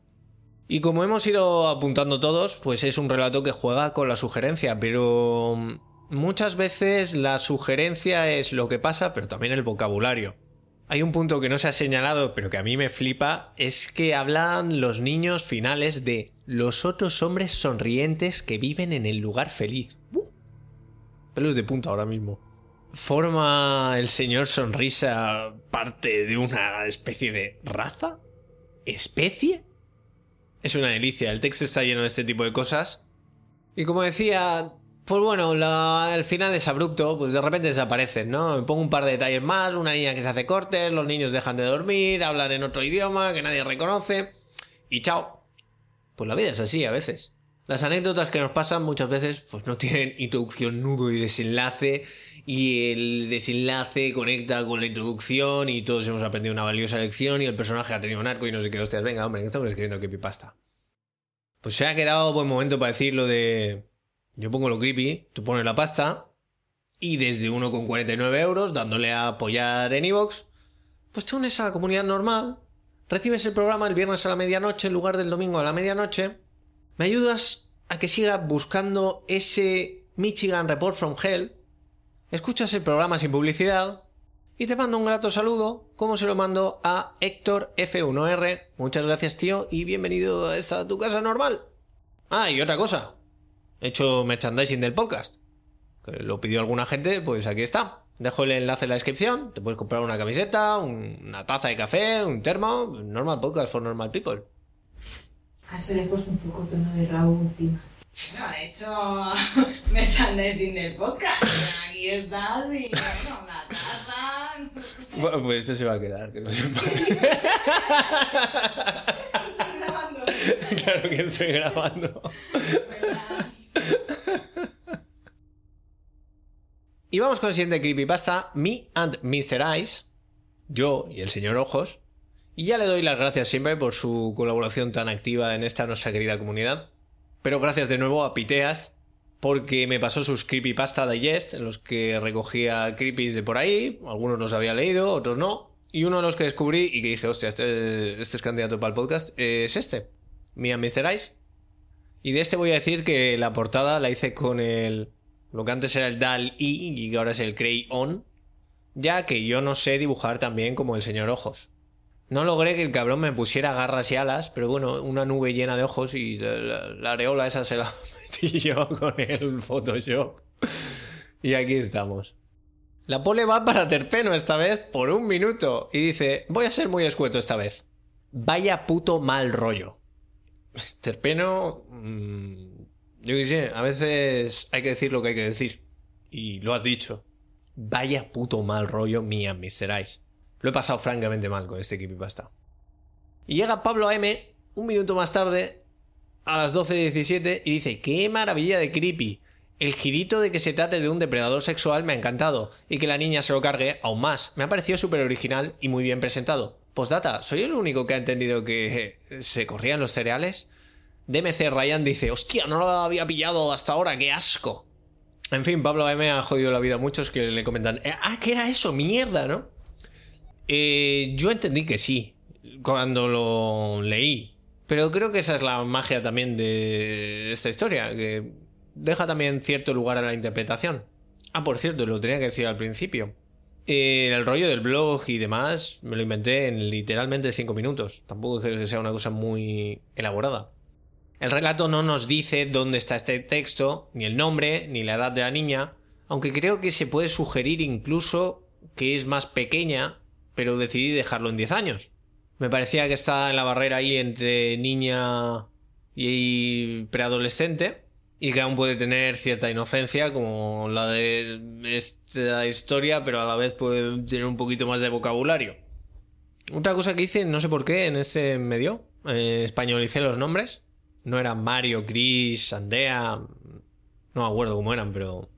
Y como hemos ido apuntando todos, pues es un relato que juega con la sugerencia, pero muchas veces la sugerencia es lo que pasa, pero también el vocabulario. Hay un punto que no se ha señalado, pero que a mí me flipa, es que hablan los niños finales de los otros hombres sonrientes que viven en el lugar feliz. ¡Uh! Pelos de punta ahora mismo. ¿Forma el señor Sonrisa parte de una especie de raza? ¿Especie? es una delicia. El texto está lleno de este tipo de cosas. Y como decía, pues bueno, el final es abrupto, pues de repente desaparecen, ¿no? Me pongo un par de detalles más, una niña que se hace cortes, los niños dejan de dormir, hablan en otro idioma que nadie reconoce, y chao. Pues la vida es así a veces. Las anécdotas que nos pasan muchas veces pues no tienen introducción, nudo y desenlace, y el desenlace conecta con la introducción y todos hemos aprendido una valiosa lección y el personaje ha tenido un arco y no sé qué hostias. Venga, hombre, que estamos escribiendo creepypasta. Pues se ha quedado buen momento para decir lo de... Yo pongo lo creepy, tú pones la pasta y desde 1,49 euros, dándole a apoyar en iVoox, pues te unes comunidad normal, recibes el programa el viernes a la medianoche en lugar del domingo a la medianoche, me ayudas a que siga buscando ese Michigan Report from Hell escuchas el programa sin publicidad y te mando un grato saludo, como se lo mando a Héctor F1R. Muchas gracias, tío, y bienvenido a esta tu casa normal. Ah, y otra cosa. He hecho merchandising del podcast. Que lo pidió alguna gente, pues aquí está. Dejo el enlace en la descripción. Te puedes comprar una camiseta, una taza de café, un termo. Normal podcast for normal people. A eso le he puesto un poco tono de rabo encima. No, he hecho (laughs) merchandising del podcast. Aquí estás y bueno, una taza. Bueno, pues esto se va a quedar, que no sepa. (laughs) (laughs) grabando. claro que estoy grabando. Y vamos con el siguiente creepypasta, Me and Mr. Eyes, yo y el señor Ojos. Y ya le doy las gracias siempre por su colaboración tan activa en esta nuestra querida comunidad. Pero gracias de nuevo a Piteas, porque me pasó sus creepypasta digest, en los que recogía creepies de por ahí, algunos los había leído, otros no. Y uno de los que descubrí y que dije, hostia, este, este es candidato para el podcast, es este, Mia Mr. Ice. Y de este voy a decir que la portada la hice con el. Lo que antes era el DAL I y ahora es el Cray On. Ya que yo no sé dibujar tan bien como el señor Ojos. No logré que el cabrón me pusiera garras y alas, pero bueno, una nube llena de ojos y la, areola esa se la (laughs) metí yo con el Photoshop. Y aquí estamos. La pole va para Terpeno esta vez por un minuto y dice, voy a ser muy escueto esta vez. Vaya puto mal rollo. Terpeno... Mmm, yo qué sé, a veces hay que decir lo que hay que decir. Y lo has dicho. vaya puto mal rollo mía, Mr. Ice. Lo he pasado francamente mal con este creepypasta. Y llega Pablo M un minuto más tarde, a las 12.17, y dice, ¡qué maravilla de creepy! El girito de que se trate de un depredador sexual me ha encantado, y que la niña se lo cargue aún más. Me ha parecido súper original y muy bien presentado. Postdata, ¿soy el único que ha entendido que se corrían los cereales? DMC Ryan dice, hostia, no lo había pillado hasta ahora, qué asco. En fin, Pablo M ha jodido la vida a muchos que le comentan, "Eh, ah, ¿qué era eso? Mierda, ¿no? Eh, yo entendí que sí, cuando lo leí. Pero creo que esa es la magia también de esta historia, que deja también cierto lugar a la interpretación. Ah, por cierto, lo tenía que decir al principio. Eh, el rollo del blog y demás me lo inventé en literalmente 5 minutos. Tampoco es que sea una cosa muy elaborada. El relato no nos dice dónde está este texto, ni el nombre, ni la edad de la niña, aunque creo que se puede sugerir incluso que es más pequeña, pero decidí dejarlo en 10 años. Me parecía que está en la barrera ahí entre niña y preadolescente y que aún puede tener cierta inocencia como la de esta historia, pero a la vez puede tener un poquito más de vocabulario. Otra cosa que hice, no sé por qué, en este medio, eh, españolicé los nombres. No eran Mario, Chris, Andrea. No me acuerdo cómo eran, pero.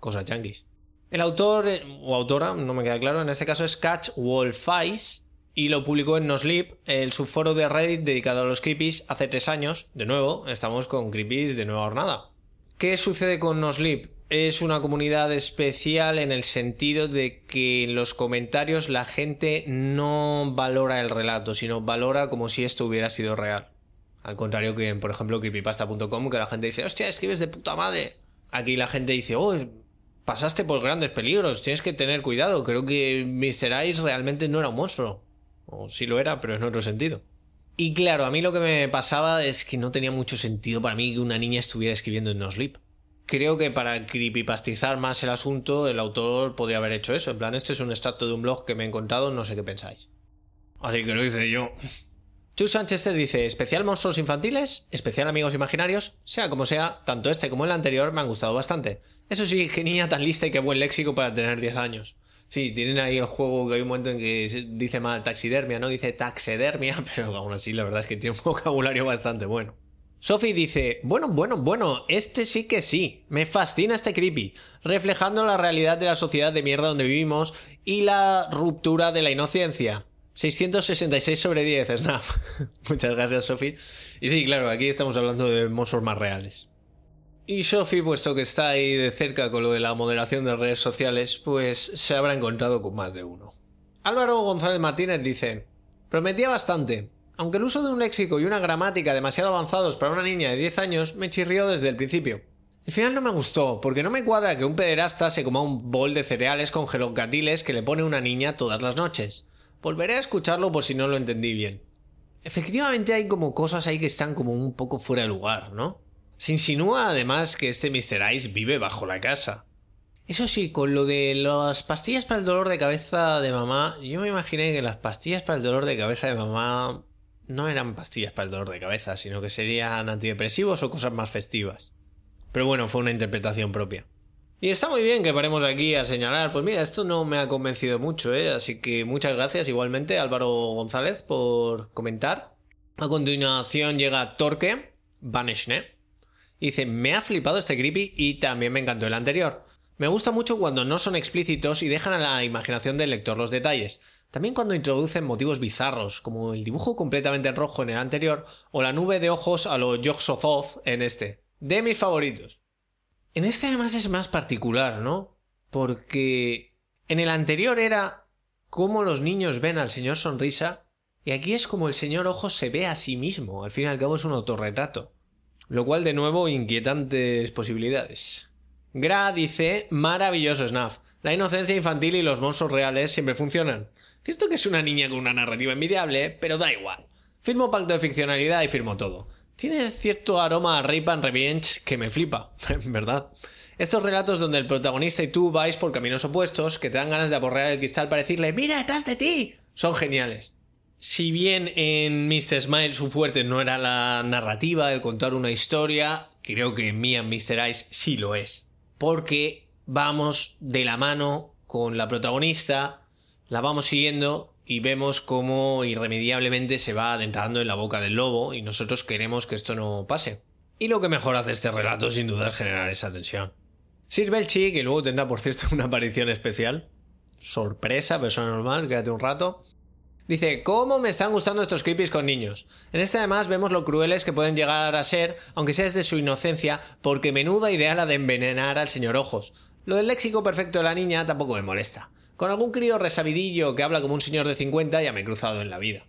Cosas yankees. El autor eh, o autora, no me queda claro, en este caso es Catch Wolf Ice y lo publicó en NoSleep, el subforo de Reddit dedicado a los creepies, hace tres años. De nuevo, estamos con creepies de nueva jornada. ¿Qué sucede con NoSleep? Es una comunidad especial en el sentido de que en los comentarios la gente no valora el relato, sino valora como si esto hubiera sido real. Al contrario que por ejemplo, creepypasta.com, que la gente dice, hostia, escribes de puta madre. Aquí la gente dice, oh, pasaste por grandes peligros, tienes que tener cuidado. Creo que Mr. Ice realmente no era un monstruo. O sí lo era, pero en otro sentido. Y claro, a mí lo que me pasaba es que no tenía mucho sentido para mí que una niña estuviera escribiendo en No Sleep. Creo que para creepypastizar más el asunto, el autor podría haber hecho eso. En plan, este es un extracto de un blog que me he encontrado, no sé qué pensáis. Así que lo hice yo. Chu Sánchez dice, especial monstruos infantiles, especial amigos imaginarios, sea como sea, tanto este como el anterior me han gustado bastante. Eso sí, qué niña tan lista y qué buen léxico para tener 10 años. Sí, tienen ahí el juego que hay un momento en que dice mal taxidermia, no dice taxedermia, (laughs) pero aún así la verdad es que tiene un vocabulario bastante bueno. Sophie dice, bueno, bueno, bueno, este sí que sí, me fascina este creepy, reflejando la realidad de la sociedad de mierda donde vivimos y la ruptura de la inocencia. 666 sobre 10, Snap. (laughs) Muchas gracias, Sophie. Y sí, claro, aquí estamos hablando de monstruos más reales. Y Sophie, puesto que está ahí de cerca con lo de la moderación de redes sociales, pues se habrá encontrado con más de uno. Álvaro González Martínez dice, prometía bastante. Aunque el uso de un léxico y una gramática demasiado avanzados para una niña de 10 años me chirrió desde el principio. El final no me gustó, porque no me cuadra que un pederasta se coma un bol de cereales con gelocatiles que le pone una niña todas las noches. Volveré a escucharlo por si no lo entendí bien. Efectivamente hay como cosas ahí que están como un poco fuera de lugar, ¿no? Se insinúa además que este Mr. Ice vive bajo la casa. Eso sí, con lo de las pastillas para el dolor de cabeza de mamá, yo me imaginé que las pastillas para el dolor de cabeza de mamá no eran pastillas para el dolor de cabeza, sino que serían antidepresivos o cosas más festivas. Pero bueno, fue una interpretación propia. Y está muy bien que paremos aquí a señalar, pues mira, esto no me ha convencido mucho, ¿eh? Así que muchas gracias igualmente Álvaro González por comentar. A continuación llega Torque Vaneshne. Dice, me ha flipado este creepy y también me encantó el anterior. Me gusta mucho cuando no son explícitos y dejan a la imaginación del lector los detalles. También cuando introducen motivos bizarros, como el dibujo completamente en rojo en el anterior o la nube de ojos a lo Jogsozoth en este. De mis favoritos. En este además es más particular, ¿no? Porque en el anterior era cómo los niños ven al señor Sonrisa y aquí es como el señor Ojos se ve a sí mismo. Al fin y al cabo es un autorretrato. Lo cual de nuevo inquietantes posibilidades. Gra dice, maravilloso Snaf. La inocencia infantil y los monstruos reales siempre funcionan. Cierto que es una niña con una narrativa envidiable, pero da igual. Firmo pacto de ficcionalidad y firmo todo. Tiene cierto aroma a Rape and Revenge que me flipa, (laughs) ¿verdad? Estos relatos donde el protagonista y tú vais por caminos opuestos, que te dan ganas de aporrear el cristal para decirle ¡Mira detrás de ti! Son geniales. Si bien en Mr. Smile su fuerte no era la narrativa, el contar una historia, creo que en and Mr. Ice sí lo es. Porque vamos de la mano con la protagonista, la vamos siguiendo y vemos cómo irremediablemente se va adentrando en la boca del lobo y nosotros queremos que esto no pase. Y lo que mejor hace este relato sin duda es generar esa tensión. Sir Belchi, que luego tendrá por cierto (laughs) una aparición especial, sorpresa, persona normal, quédate un rato, Dice, ¿cómo me están gustando estos creepies con niños? En este además vemos lo crueles que pueden llegar a ser, aunque sea desde su inocencia, porque menuda idea la de envenenar al señor Ojos. Lo del léxico perfecto de la niña tampoco me molesta. Con algún crío resabidillo que habla como un señor de 50 ya me he cruzado en la vida.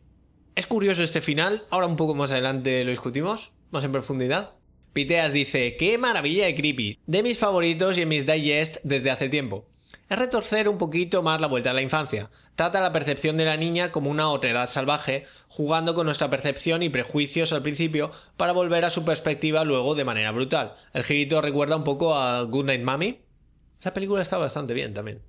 Es curioso este final, ahora un poco más adelante lo discutimos, más en profundidad. Piteas dice, qué maravilla de creepy, de mis favoritos y en mis digest desde hace tiempo es retorcer un poquito más la vuelta a la infancia. Trata la percepción de la niña como una otredad salvaje, jugando con nuestra percepción y prejuicios al principio para volver a su perspectiva luego de manera brutal. El girito recuerda un poco a Goodnight Mommy. Esa película está bastante bien también.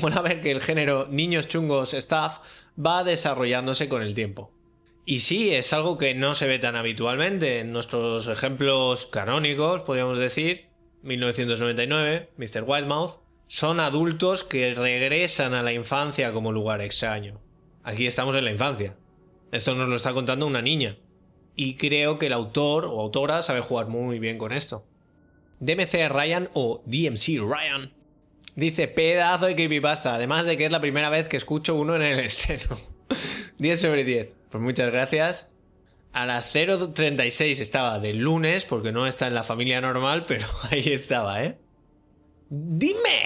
Mola ver que el género niños chungos staff va desarrollándose con el tiempo. Y sí, es algo que no se ve tan habitualmente. En nuestros ejemplos canónicos, podríamos decir, 1999, Mr. Wildmouth, son adultos que regresan a la infancia como lugar extraño. Aquí estamos en la infancia. Esto nos lo está contando una niña. Y creo que el autor o autora sabe jugar muy bien con esto. DMC Ryan o DMC Ryan dice pedazo de creepypasta, además de que es la primera vez que escucho uno en el estreno. (laughs) 10 sobre 10. Pues muchas gracias. A las 0.36 estaba del lunes, porque no está en la familia normal, pero (laughs) ahí estaba, ¿eh? Dime.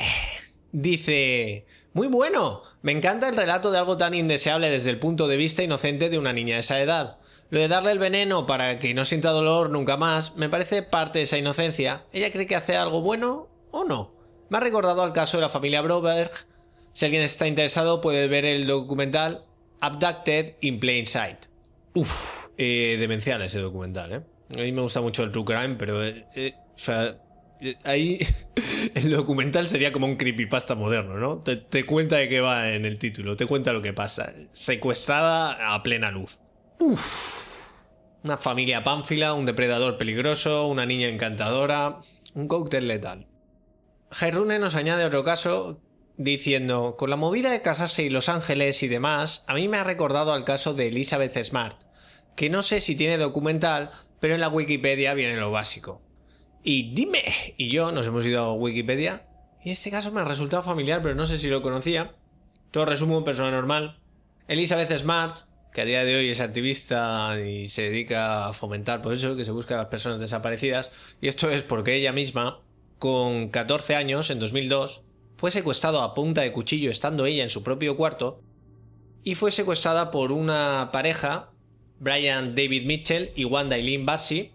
Dice... Muy bueno. Me encanta el relato de algo tan indeseable desde el punto de vista inocente de una niña de esa edad. Lo de darle el veneno para que no sienta dolor nunca más me parece parte de esa inocencia. ¿Ella cree que hace algo bueno o no? Me ha recordado al caso de la familia Broberg. Si alguien está interesado puede ver el documental Abducted in Plain Sight. Uf, eh, demencial ese documental, ¿eh? A mí me gusta mucho el true crime, pero... Eh, eh, o sea, ahí (laughs) el documental sería como un creepypasta moderno, ¿no? Te, cuenta de qué va en el título, te cuenta lo que pasa. Secuestrada a plena luz. Uf. Una familia pánfila, un depredador peligroso, una niña encantadora, un cóctel letal. Jairune nos añade otro caso diciendo, con la movida de casarse y Los Ángeles y demás, a mí me ha recordado al caso de Elizabeth Smart, que no sé si tiene documental, pero en la Wikipedia viene lo básico. Y dime, y yo nos hemos ido a Wikipedia, y este caso me ha resultado familiar, pero no sé si lo conocía. Todo resumo, persona normal. Elizabeth Smart, que a día de hoy es activista y se dedica a fomentar, pues eso, que se busca a las personas desaparecidas. Y esto es porque ella misma, con 14 años, en 2002, fue secuestrado a punta de cuchillo estando ella en su propio cuarto y fue secuestrada por una pareja, Brian David Mitchell y Wanda Eileen Barsi,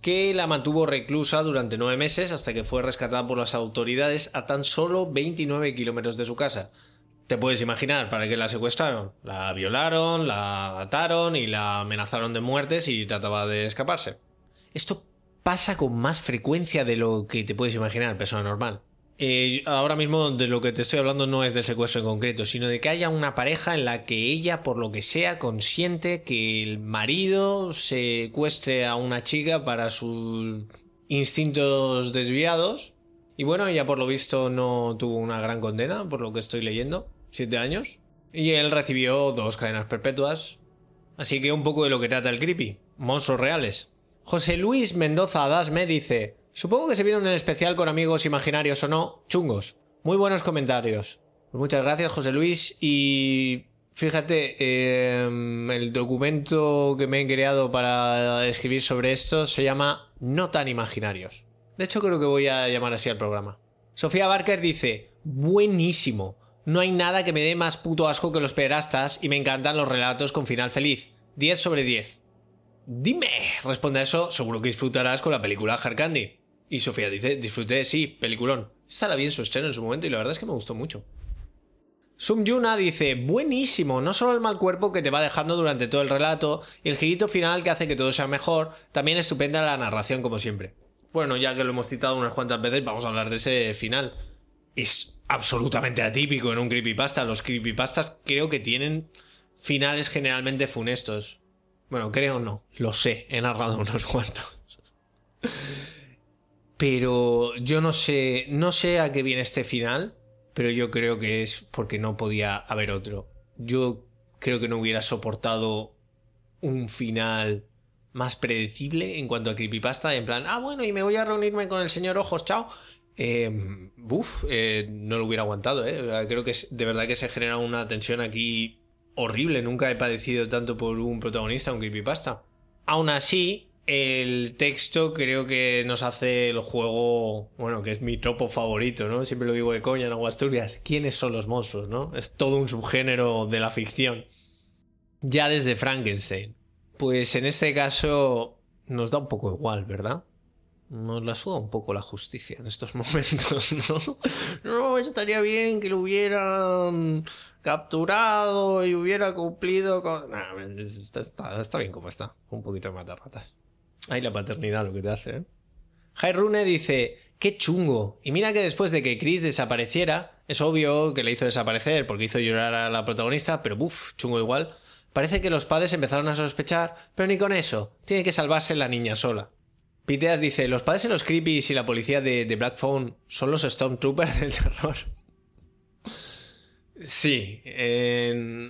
que la mantuvo reclusa durante nueve meses hasta que fue rescatada por las autoridades a tan solo 29 kilómetros de su casa. Te puedes imaginar para qué la secuestraron. La violaron, la ataron y la amenazaron de muerte si trataba de escaparse. Esto pasa con más frecuencia de lo que te puedes imaginar, persona normal. Eh, ahora mismo de lo que te estoy hablando no es del secuestro en concreto, sino de que haya una pareja en la que ella, por lo que sea, consiente que el marido secuestre a una chica para sus instintos desviados. Y bueno, ella por lo visto no tuvo una gran condena, por lo que estoy leyendo, siete años. Y él recibió dos cadenas perpetuas. Así que un poco de lo que trata el creepy, monstruos reales. José Luis Mendoza Adas me dice, Supongo que se vieron en especial con amigos imaginarios o no, chungos. Muy buenos comentarios. Pues muchas gracias, José Luis. Y fíjate, em, el documento que me he creado para escribir sobre esto se llama No tan imaginarios. De hecho, creo que voy a llamar así al programa. Sofía Barker dice, buenísimo. No hay nada que me dé más puto asco que los pederastas y me encantan los relatos con final feliz. 10 sobre 10. Dime, responde a eso, seguro que disfrutarás con la película Hard Candy. Y Sofía dice, disfruté, sí, peliculón. Esta la vi en su estreno en su momento y la verdad es que me gustó mucho. Sum Yuna dice, buenísimo, no solo el mal cuerpo que te va dejando durante todo el relato y el girito final que hace que todo sea mejor, también estupenda la narración como siempre. Bueno, ya que lo hemos citado unas cuantas veces, vamos a hablar de ese final. Es absolutamente atípico en un creepypasta. Los creepypastas creo que tienen finales generalmente funestos. Bueno, creo no, lo sé, he narrado (laughs) unos cuantos. Pero yo no sé, no sé a qué viene este final, pero yo creo que es porque no podía haber otro. Yo creo que no hubiera soportado un final más predecible en cuanto a creepypasta, en plan, ah, bueno, y me voy a reunirme con el señor Ojos, chao. Eh, buf, eh, no lo hubiera aguantado, ¿eh? Creo que de verdad que se genera una tensión aquí horrible. Nunca he padecido tanto por un protagonista, un creepypasta. Aún así, el texto creo que nos hace el juego, bueno, que es mi tropo favorito, ¿no? Siempre lo digo de coña en Aguasturias. ¿Quiénes son los monstruos, no? Es todo un subgénero de la ficción. Ya desde Frankenstein. Pues en este caso nos da un poco igual, ¿verdad? Nos la suda un poco la justicia en estos (laughs) momentos, ¿no? No, estaría bien que lo hubieran capturado y hubiera cumplido con... está, bien como está. Un poquito de matarratas. Ahí la paternidad lo que te hace, ¿eh? Rune dice, qué chungo. Y mira que después de que Chris desapareciera, es obvio que le hizo desaparecer porque hizo llorar a la protagonista, pero buf, chungo igual. Parece que los padres empezaron a sospechar, pero ni con eso. Tiene que salvarse la niña sola. Piteas dice, los padres de los creepies y la policía de, Black Phone son los Stormtroopers del terror. (laughs) Sí,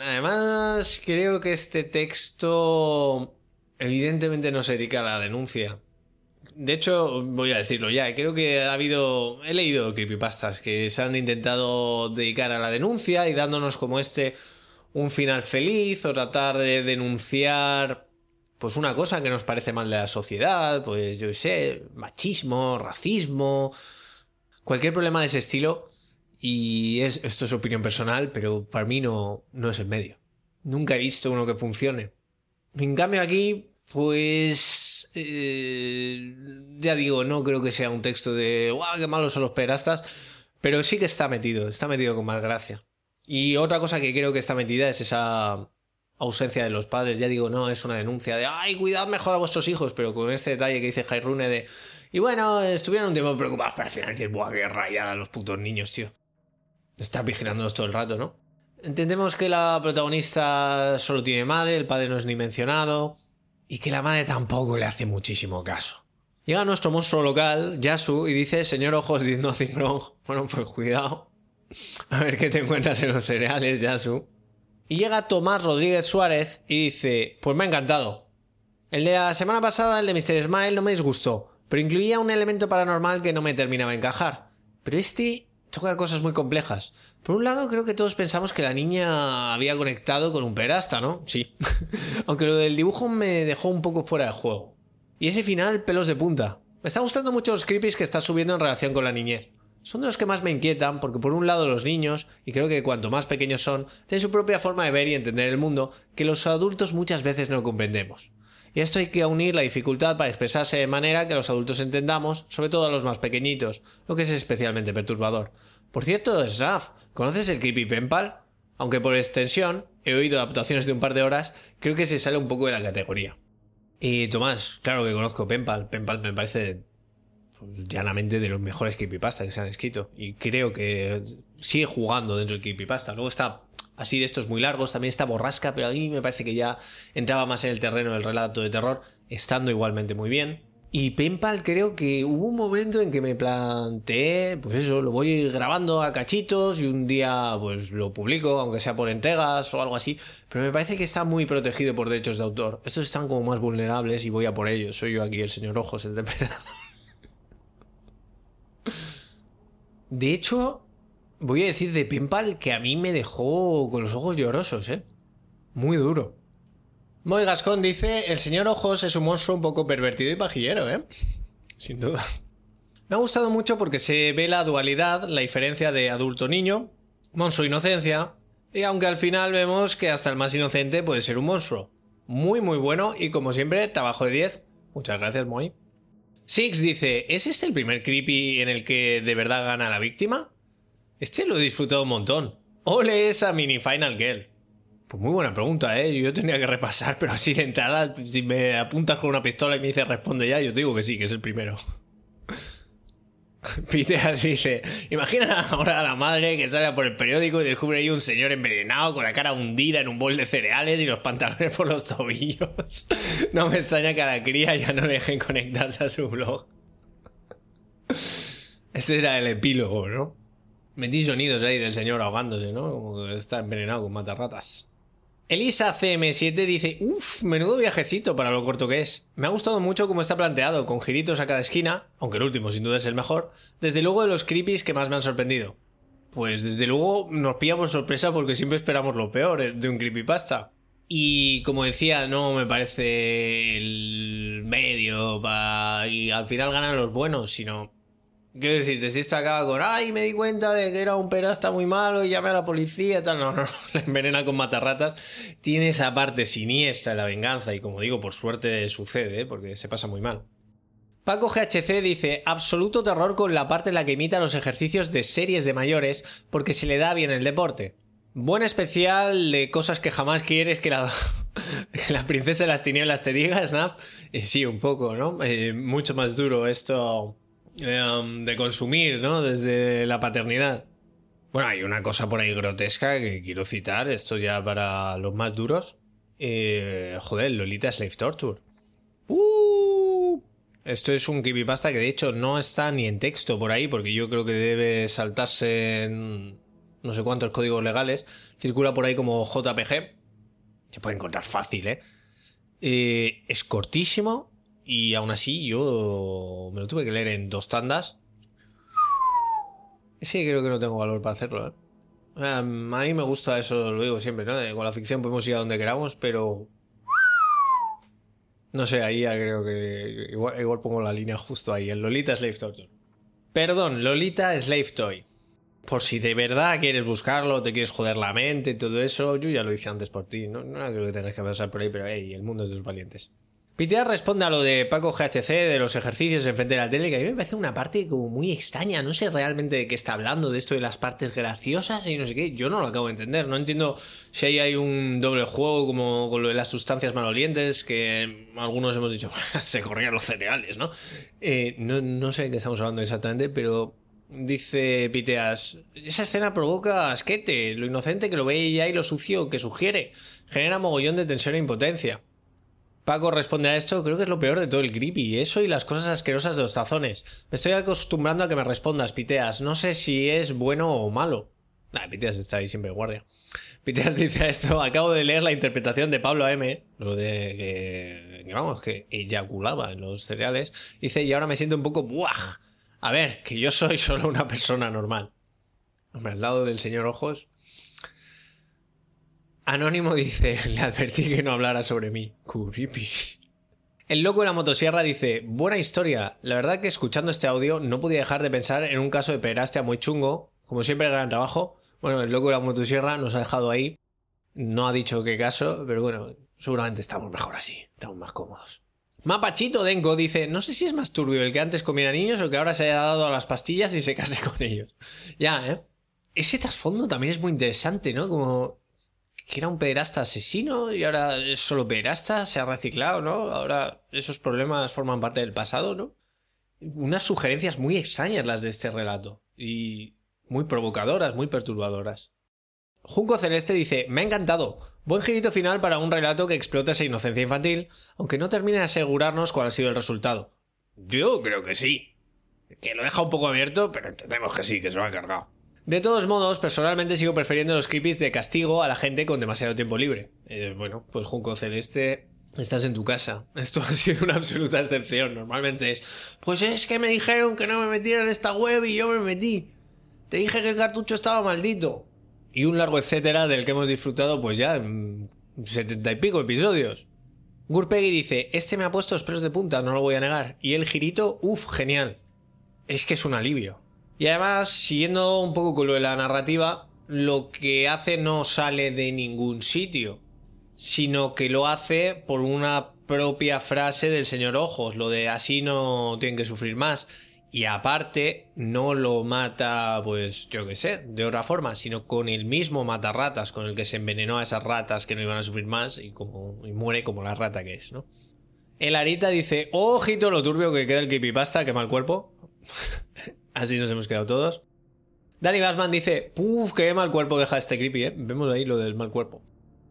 además creo que este texto evidentemente no se dedica a la denuncia. De hecho, voy a decirlo ya, creo que ha habido, he leído creepypastas que se han intentado dedicar a la denuncia y dándonos como este un final feliz o tratar de denunciar pues una cosa que nos parece mal de la sociedad, pues yo sé, machismo, racismo, cualquier problema de ese estilo. Y es, esto es opinión personal, pero para mí no, no es el medio. Nunca he visto uno que funcione. En cambio aquí, pues... Eh, ya digo, no creo que sea un texto de, ¡guau, qué malos son los perastas! Pero sí que está metido, está metido con más gracia. Y otra cosa que creo que está metida es esa ausencia de los padres. Ya digo, no es una denuncia de, ay, cuidad mejor a vuestros hijos, pero con este detalle que dice Jairune de, y bueno, estuvieron un tiempo preocupados, pero al final dices, buah, qué rayada los putos niños, tío. Estar vigilándolos todo el rato, ¿no? Entendemos que la protagonista solo tiene madre, el padre no es ni mencionado, y que la madre tampoco le hace muchísimo caso. Llega nuestro monstruo local, Yasu, y dice, señor ojos, did nothing. (laughs) Bueno, pues cuidado. A ver qué te encuentras en los cereales, Yasu. Y llega Tomás Rodríguez Suárez y dice, pues me ha encantado. El de la semana pasada, el de Mr. Smile, no me disgustó, pero incluía un elemento paranormal que no me terminaba de encajar. Pero este toca cosas muy complejas. Por un lado, creo que todos pensamos que la niña había conectado con un perasta, ¿no? Sí. (laughs) Aunque lo del dibujo me dejó un poco fuera de juego. Y ese final, pelos de punta. Me está gustando mucho los creepies que está subiendo en relación con la niñez son de los que más me inquietan porque por un lado los niños, y creo que cuanto más pequeños son, tienen su propia forma de ver y entender el mundo que los adultos muchas veces no comprendemos. Y a esto hay que unir la dificultad para expresarse de manera que los adultos entendamos, sobre todo a los más pequeñitos, lo que es especialmente perturbador. Por cierto, Sraf, ¿conoces el Creepy Penpal? Aunque por extensión, he oído adaptaciones de un par de horas, creo que se sale un poco de la categoría. Y Tomás, claro que conozco Penpal. Penpal me parece pues, llanamente de los mejores creepypasta que se han escrito. Y creo que sigue jugando dentro del creepypasta. Luego está así de estos muy largos, también está borrasca, pero a mí me parece que ya entraba más en el terreno del relato de terror, estando igualmente muy bien. Y Penpal creo que hubo un momento en que me planteé, pues eso, lo voy grabando a cachitos y un día pues lo publico, aunque sea por entregas o algo así, pero me parece que está muy protegido por derechos de autor. Estos están como más vulnerables y voy a por ellos. Soy yo aquí el señor Ojos, el depredador. De hecho, voy a decir de Pimpal que a mí me dejó con los ojos llorosos, ¿eh? Muy duro. Moy Gascón dice, el señor Ojos es un monstruo un poco pervertido y pajillero, ¿eh? (laughs) Sin duda. Me ha gustado mucho porque se ve la dualidad, la diferencia de adulto-niño, monstruo-inocencia, y aunque al final vemos que hasta el más inocente puede ser un monstruo. Muy, muy bueno y como siempre, trabajo de 10. Muchas gracias, Moy. Six dice, ¿es este el primer creepy en el que de verdad gana la víctima? Este lo he disfrutado un montón. Ole esa mini Final Girl. Pues muy buena pregunta, ¿eh? Yo tenía que repasar, (laughs) pero así de entrada, si me apuntas con una pistola y me dices responde ya, yo te digo que sí, que es el primero. (laughs) Peter dice, imagina ahora a la madre que sale por el periódico y descubre ahí un señor envenenado con la cara hundida en un bol de cereales y los pantalones por los tobillos. (laughs) No me extraña que a la cría ya no dejen conectarse a su blog. Este era el epílogo, ¿no? Metí sonidos ahí del señor ahogándose, ¿no? Como que está envenenado con matarratas. Elisa CM7 dice, uff, menudo viajecito para lo corto que es. Me ha gustado mucho cómo está planteado, con giritos a cada esquina, aunque el último sin duda es el mejor, desde luego de los creepies que más me han sorprendido. Pues desde luego nos pilla sorpresa porque siempre esperamos lo peor eh, de un creepypasta. Y como decía, no me parece el medio y al final ganan los buenos, sino Quiero decirte, si esto acaba con, ay, me di cuenta de que era un perasta muy malo y llamé a la policía, tal, no, (laughs) no, no, la envenena con matarratas, tiene esa parte siniestra de la venganza y como digo, por suerte sucede, porque se pasa muy mal. Paco GHC dice, absoluto terror con la parte en la que imita los ejercicios de series de mayores porque se le da bien el deporte. Buen especial de cosas que jamás quieres que la, (laughs) la princesa de las tinieblas te diga, Snap. Eh, sí, un poco, ¿no? Eh, mucho más duro esto Em, de consumir, ¿no? Desde la paternidad. Bueno, hay una cosa por ahí grotesca que quiero citar, esto ya para los más duros. Eh, joder, Lolita Slave Torture. Uh, esto es un creepypasta que de hecho no está ni en texto por ahí, porque yo creo que debe saltarse en no sé cuántos códigos legales. Circula por ahí como JPG. Se puede encontrar fácil, ¿eh? eh es cortísimo, y aún así yo me lo tuve que leer en dos tandas. Sí, creo que no tengo valor para hacerlo. ¿eh? A mí me gusta eso, lo digo siempre, ¿no? Con la ficción podemos ir a donde queramos, pero... No sé, ahí ya creo que igual, igual pongo la línea justo ahí, en Lolita Slave Toy. Perdón, Lolita Slave Toy. Por si de verdad quieres buscarlo, te quieres joder la mente y todo eso, yo ya lo hice antes por ti. No, no creo que tengas que pasar por ahí, pero hey, el mundo es de los valientes. Pitear responde a lo de Paco GHC de los ejercicios enfrente de la tele, que a mí me parece una parte como muy extraña. No sé realmente de qué está hablando, de esto de las partes graciosas y no sé qué. Yo no lo acabo de entender. No entiendo si ahí hay un doble juego como con lo de las sustancias malolientes, que algunos hemos dicho, (laughs) se corrían los cereales, ¿no? Eh, ¿no? No sé de qué estamos hablando exactamente, pero Dice Piteas, esa escena provoca asquete, lo inocente que lo ve ella y lo sucio que sugiere. Genera mogollón de tensión e impotencia. Paco responde a esto, creo que es lo peor de todo el creepy, eso y las cosas asquerosas de los tazones. Me estoy acostumbrando a que me respondas, Piteas, no sé si es bueno o malo. Ah, Piteas está ahí siempre guardia. Piteas (laughs) dice esto, acabo de leer la interpretación de Pablo M, lo de que, vamos, que eyaculaba en los cereales. Dice, y ahora me siento un poco, ¡buah! A ver, que yo soy (laughs) solo una persona normal. Hombre, al lado del señor Ojos, Anónimo dice, (laughs) le advertí que no hablara sobre mí. Creepy. El loco de la motosierra dice, buena historia. La verdad que escuchando este audio no podía dejar de pensar en un caso de perastia muy chungo. Como siempre, gran trabajo. Bueno, el loco de la motosierra nos ha dejado ahí. No ha dicho qué caso, pero bueno, seguramente estamos mejor así. Estamos más cómodos. Mapachito Denko dice, no sé si es más turbio el que antes comiera niños o que ahora se haya dado a las pastillas y se (laughs) case con ellos. Ya, ¿eh? Ese trasfondo también es muy interesante, ¿no? Como que era un pederasta asesino y ahora es solo pederasta, se ha reciclado, ¿no? Ahora esos problemas forman parte del pasado, ¿no? Unas sugerencias muy extrañas las de este relato y muy provocadoras, muy perturbadoras. Junco Celeste dice, me ha encantado. Buen girito final para un relato que explota esa inocencia infantil, aunque no termine de asegurarnos cuál ha sido el resultado. Yo creo que sí. Que lo deja un poco abierto, pero entendemos que sí, que se lo ha cargado. De todos modos, personalmente sigo prefiriendo los creepies de castigo a la gente con demasiado tiempo libre. Eh, bueno, pues Junco Celeste, estás en tu casa. (laughs) Esto ha sido una absoluta excepción. Normalmente es, pues es que me dijeron que no me metiera en esta web y yo me metí. Te dije que el cartucho estaba maldito. Y un largo etcétera del que hemos disfrutado pues ya en setenta y pico episodios. Gurpegui dice, este me ha puesto los pelos de punta, no lo voy a negar. Y el girito, uff, genial. Es que es un alivio. Y además, siguiendo un poco con lo de la narrativa, lo que hace no sale de ningún sitio, sino que lo hace por una propia frase del señor Ojos, lo de así no tienen que sufrir más. Y aparte, no lo mata, pues yo qué sé, de otra forma, sino con el mismo matarratas con el que se envenenó a esas ratas que no iban a sufrir más y, como, y muere como la rata que es, ¿no? El Arita dice, ojito lo turbio que queda el creepypasta, que mal cuerpo. (laughs) Así nos hemos quedado todos. Danny Bassman dice, puf, qué mal cuerpo deja este creepy, ¿eh? Vemos ahí lo del mal cuerpo.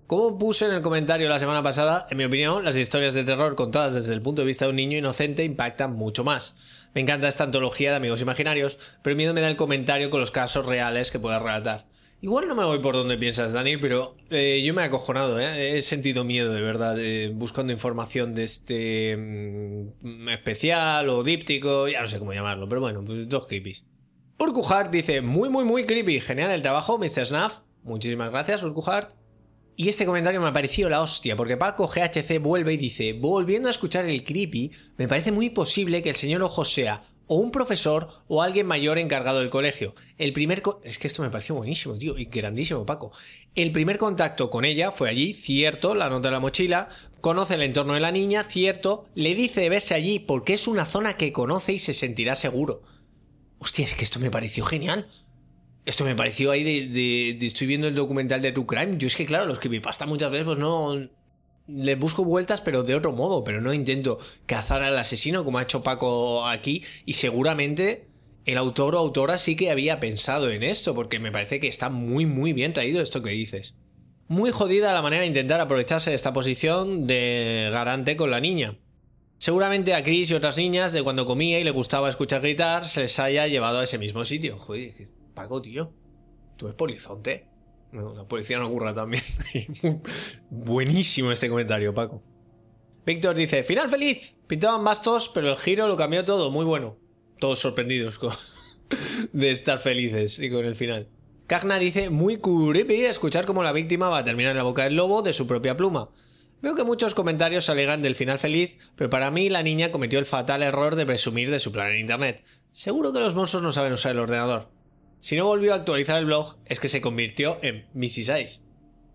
Como puse en el comentario la semana pasada, en mi opinión, las historias de terror contadas desde el punto de vista de un niño inocente impactan mucho más. Me encanta esta antología de amigos imaginarios, pero miedo me da el comentario con los casos reales que pueda relatar. Igual no me voy por donde piensas, Dani, pero eh, yo me he acojonado, ¿eh? he sentido miedo de verdad eh, buscando información de este mm, especial o díptico, ya no sé cómo llamarlo, pero bueno, pues dos creepies. Urquhart dice, muy muy muy creepy, genial el trabajo, Mr. Snuff. Muchísimas gracias, Urquhart. Y este comentario me ha parecido la hostia, porque Paco GHC vuelve y dice, volviendo a escuchar el creepy, me parece muy posible que el señor Ojo sea o un profesor o alguien mayor encargado del colegio. El primer... Es que esto me pareció buenísimo, tío, y grandísimo, Paco. El primer contacto con ella fue allí, cierto, la nota de la mochila, conoce el entorno de la niña, cierto, le dice de verse allí porque es una zona que conoce y se sentirá seguro. Hostia, es que esto me pareció genial. Esto me pareció ahí de, Estoy viendo el documental de True Crime. Yo es que, claro, los que me pasta muchas veces, pues no. Les busco vueltas, pero de otro modo. Pero no intento cazar al asesino como ha hecho Paco aquí. Y seguramente el autor o autora sí que había pensado en esto, porque me parece que está muy, muy bien traído esto que dices. Muy jodida la manera de intentar aprovecharse de esta posición de garante con la niña. Seguramente a Chris y otras niñas, de cuando comía y le gustaba escuchar gritar, se les haya llevado a ese mismo sitio. Joder, Paco, tío, tú eres polizonte. La policía no ocurra también. (laughs) Buenísimo este comentario, Paco. Víctor dice, final feliz. Pintaban bastos, pero el giro lo cambió todo. Muy bueno. Todos sorprendidos (laughs) de estar felices y con el final. Cagna dice, muy creepy escuchar cómo la víctima va a terminar en la boca del lobo de su propia pluma. Veo que muchos comentarios se del final feliz, pero para mí la niña cometió el fatal error de presumir de su plan en internet. Seguro que los monstruos no saben usar el ordenador. Si no volvió a actualizar el blog, es que se convirtió en Mrs. Ice.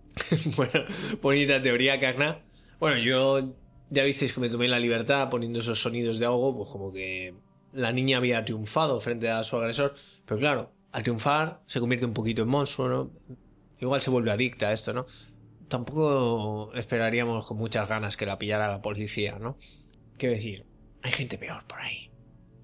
(laughs) bueno, bonita teoría, Cagna. Bueno, yo ya visteis que me tomé la libertad poniendo esos sonidos de ahogo, pues como que la niña había triunfado frente a su agresor. Pero claro, al triunfar se convierte un poquito en monstruo, ¿no? Igual se vuelve adicta a esto, ¿no? Tampoco esperaríamos con muchas ganas que la pillara la policía, ¿no? Quiero decir, hay gente peor por ahí.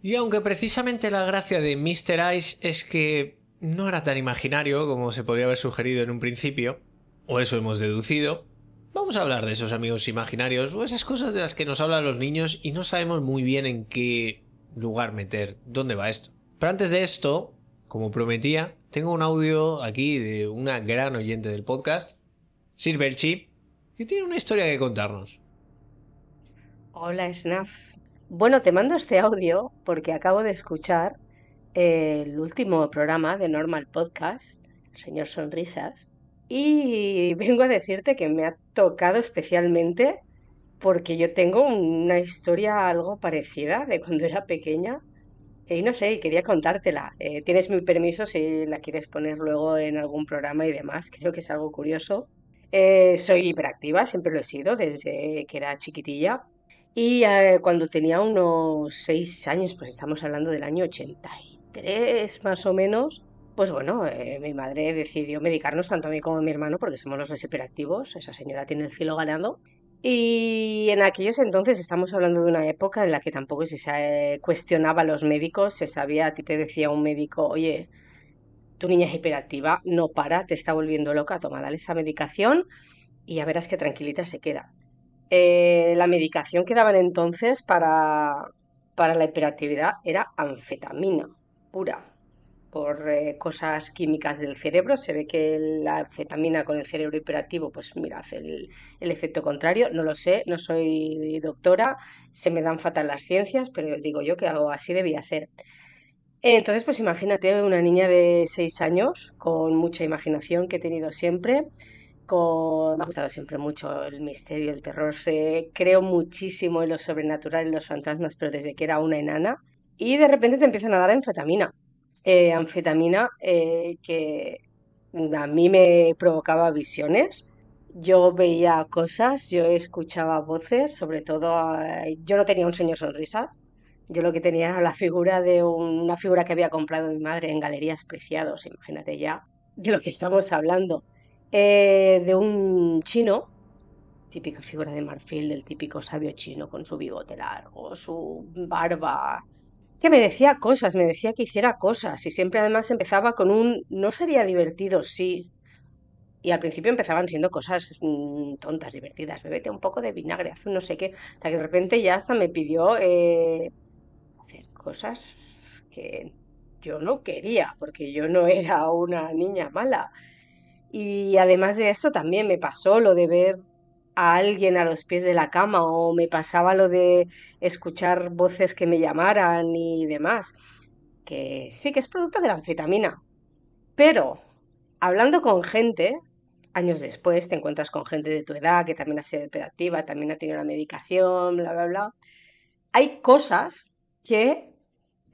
Y aunque precisamente la gracia de Mr. Ice es que no era tan imaginario como se podría haber sugerido en un principio, o eso hemos deducido, vamos a hablar de esos amigos imaginarios o esas cosas de las que nos hablan los niños y no sabemos muy bien en qué lugar meter, dónde va esto. Pero antes de esto, como prometía, tengo un audio aquí de una gran oyente del podcast, Sir Belchi, que tiene una historia que contarnos. Hola, Snaf. Bueno, te mando este audio porque acabo de escuchar el último programa de Normal Podcast, Señor Sonrisas, y (laughs) vengo a decirte que me ha tocado especialmente porque yo tengo una historia algo parecida de cuando era pequeña y no sé, quería contártela. Eh, tienes mi permiso si la quieres poner luego en algún programa y demás, creo que es algo curioso. Eh, soy hiperactiva, siempre lo he sido desde que era chiquitilla y eh, cuando tenía unos seis años, pues estamos hablando del año 83 más o menos, pues bueno, eh, mi madre decidió medicarnos tanto a mí como a mi hermano porque somos los dos hiperactivos, esa señora tiene el cielo ganado. Y en aquellos entonces estamos hablando de una época en la que tampoco se cuestionaba a los médicos, se sabía, a ti te decía un médico, oye, tu niña es hiperactiva, no para, te está volviendo loca, toma, dale esa medicación y ya verás que tranquilita se queda. Eh, la medicación que daban entonces para, para la hiperactividad era anfetamina pura, por eh, cosas químicas del cerebro. Se ve que la anfetamina con el cerebro hiperactivo, pues mira, hace el, efecto contrario. No lo sé, no soy doctora, se me dan fatal las ciencias, pero digo yo que algo así debía ser. Entonces, pues imagínate una niña de 6 años con mucha imaginación que he tenido siempre me ha gustado siempre mucho el misterio, el terror. Creo muchísimo en lo sobrenatural, en los fantasmas, pero desde que era una enana. Y de repente te empiezan a dar anfetamina. Eh, anfetamina eh, que a mí me provocaba visiones. Yo veía cosas, yo escuchaba voces, sobre todo eh, yo no tenía un señor sonrisa, yo lo que tenía era la figura de una figura que había comprado mi madre en Galerías Preciados, imagínate ya de lo que estamos hablando. Eh, de un chino, típica figura de marfil del típico sabio chino con su bigote largo, su barba, que me decía cosas, me decía que hiciera cosas y siempre además empezaba con un no sería divertido, sí. Y al principio empezaban siendo cosas mm, tontas, divertidas. Bébete un poco de vinagre, haz un no sé qué. Hasta que de repente ya hasta me pidió eh, hacer cosas que yo no quería, porque yo no era una niña mala. Y además de esto también me pasó lo de ver a alguien a los pies de la cama o me pasaba lo de escuchar voces que me llamaran y demás, que sí que es producto de la anfetamina. Pero hablando con gente, años después te encuentras con gente de tu edad que también ha sido hiperactiva, también ha tenido la medicación, bla, bla, bla. Hay cosas que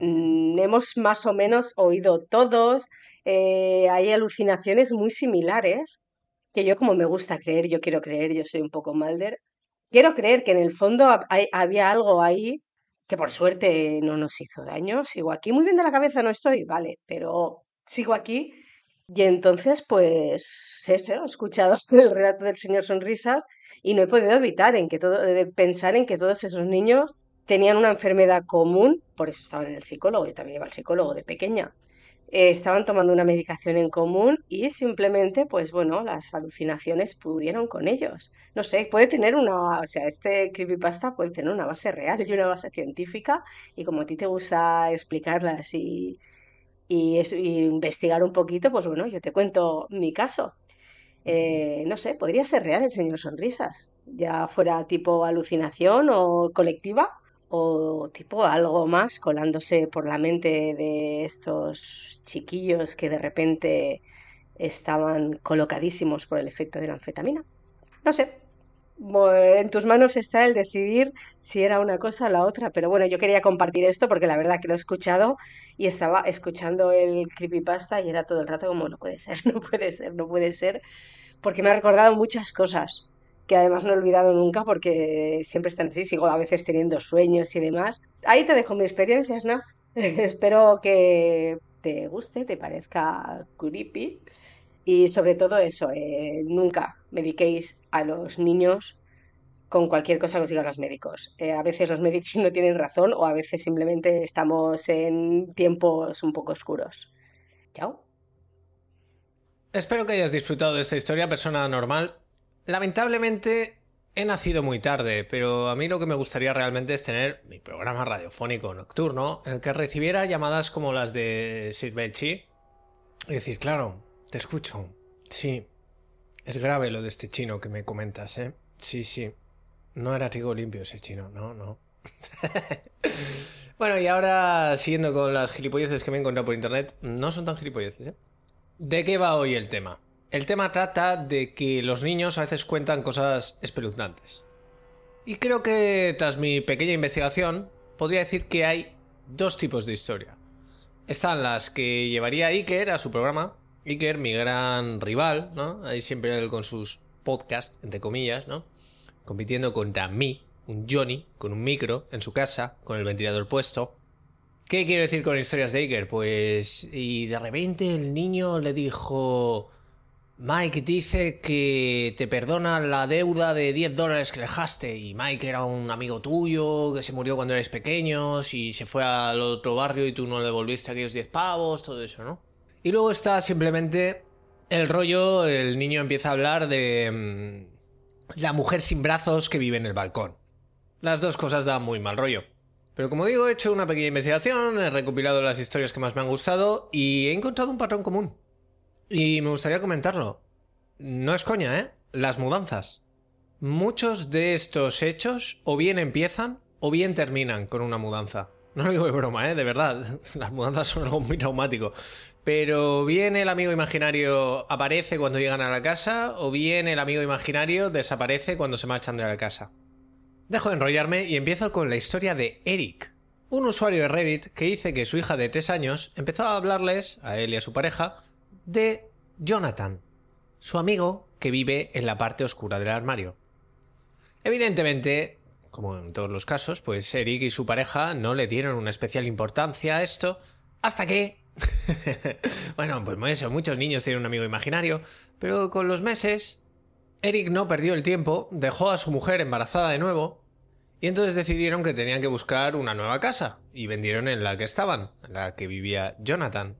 mm, hemos más o menos oído todos, eh, hay alucinaciones muy similares que yo como me gusta creer, yo quiero creer, yo soy un poco Malder, quiero creer que en el fondo había algo ahí que por suerte no nos hizo daño. Sigo aquí, muy bien de la cabeza no estoy, vale, pero sigo aquí. Y entonces, pues, eso, he escuchado (laughs) el relato del señor Sonrisas y no he podido evitar en que todo, pensar en que todos esos niños tenían una enfermedad común, por eso estaban en el psicólogo, yo también iba al psicólogo de pequeña eh, estaban tomando una medicación en común y simplemente, pues bueno, las alucinaciones pudieron con ellos. No sé, puede tener una, o sea, este creepypasta puede tener una base real y una base científica y como a ti te gusta explicarlas y, y, es- y investigar un poquito, pues bueno, yo te cuento mi caso. Eh, no sé, podría ser real el señor Sonrisas, ya fuera tipo alucinación o colectiva o tipo algo más colándose por la mente de estos chiquillos que de repente estaban colocadísimos por el efecto de la anfetamina. No sé, en tus manos está el decidir si era una cosa o la otra, pero bueno, yo quería compartir esto porque la verdad que lo he escuchado y estaba escuchando el creepypasta y era todo el rato como no puede ser, (laughs) no puede ser, no puede ser, porque me ha recordado muchas cosas que además no he olvidado nunca porque siempre están así, sigo a veces teniendo sueños y demás. Ahí te dejo mi experiencia, Snaf. (laughs) Espero que te guste, te parezca creepy y sobre todo eso, eh, nunca mediquéis a los niños con cualquier cosa que os digan los médicos. Eh, a veces los médicos (laughs) no tienen razón o a veces simplemente estamos en tiempos un poco oscuros. Chao. Espero que hayas disfrutado de esta historia, persona normal. Lamentablemente he nacido muy tarde, pero a mí lo que me gustaría realmente es tener mi programa radiofónico nocturno en el que recibiera llamadas como las de Sir Belchi. Y decir, claro, te escucho. Sí, es grave lo de este chino que me comentas, ¿eh? Sí, sí. No era trigo limpio ese chino, no, no. (laughs) bueno, y ahora siguiendo con las gilipolleces que me he encontrado por internet, no son tan gilipolleces, ¿eh? ¿De qué va hoy el tema? El tema trata de que los niños a veces cuentan cosas espeluznantes. Y creo que tras mi pequeña investigación, podría decir que hay dos tipos de historia. Están las que llevaría Iker a su programa. Iker, mi gran rival, ¿no? Ahí siempre él con sus podcasts, entre comillas, ¿no? Compitiendo contra mí, un Johnny, con un micro en su casa, con el ventilador puesto. ¿Qué quiero decir con historias de Iker? Pues. Y de repente el niño le dijo. Mike dice que te perdona la deuda de 10 dólares que le dejaste. Y Mike era un amigo tuyo que se murió cuando eres pequeños y se fue al otro barrio y tú no le devolviste aquellos 10 pavos, todo eso, ¿no? Y luego está simplemente el rollo, el niño empieza a hablar de mm, la mujer sin brazos que vive en el balcón. Las dos cosas dan muy mal rollo. Pero como digo, he hecho una pequeña investigación, he recopilado las historias que más me han gustado y he encontrado un patrón común. Y me gustaría comentarlo. No es coña, ¿eh? Las mudanzas. Muchos de estos hechos o bien empiezan o bien terminan con una mudanza. No lo digo de broma, ¿eh? De verdad. (laughs) Las mudanzas son algo muy traumático. Pero bien el amigo imaginario aparece cuando llegan a la casa o bien el amigo imaginario desaparece cuando se marchan de la casa. Dejo de enrollarme y empiezo con la historia de Eric, un usuario de Reddit que dice que su hija de 3 años empezó a hablarles, a él y a su pareja, de Jonathan, su amigo que vive en la parte oscura del armario. Evidentemente, como en todos los casos, pues Eric y su pareja no le dieron una especial importancia a esto hasta que... (laughs) bueno, pues muchos niños tienen un amigo imaginario, pero con los meses Eric no perdió el tiempo, dejó a su mujer embarazada de nuevo y entonces decidieron que tenían que buscar una nueva casa y vendieron en la que estaban, en la que vivía Jonathan,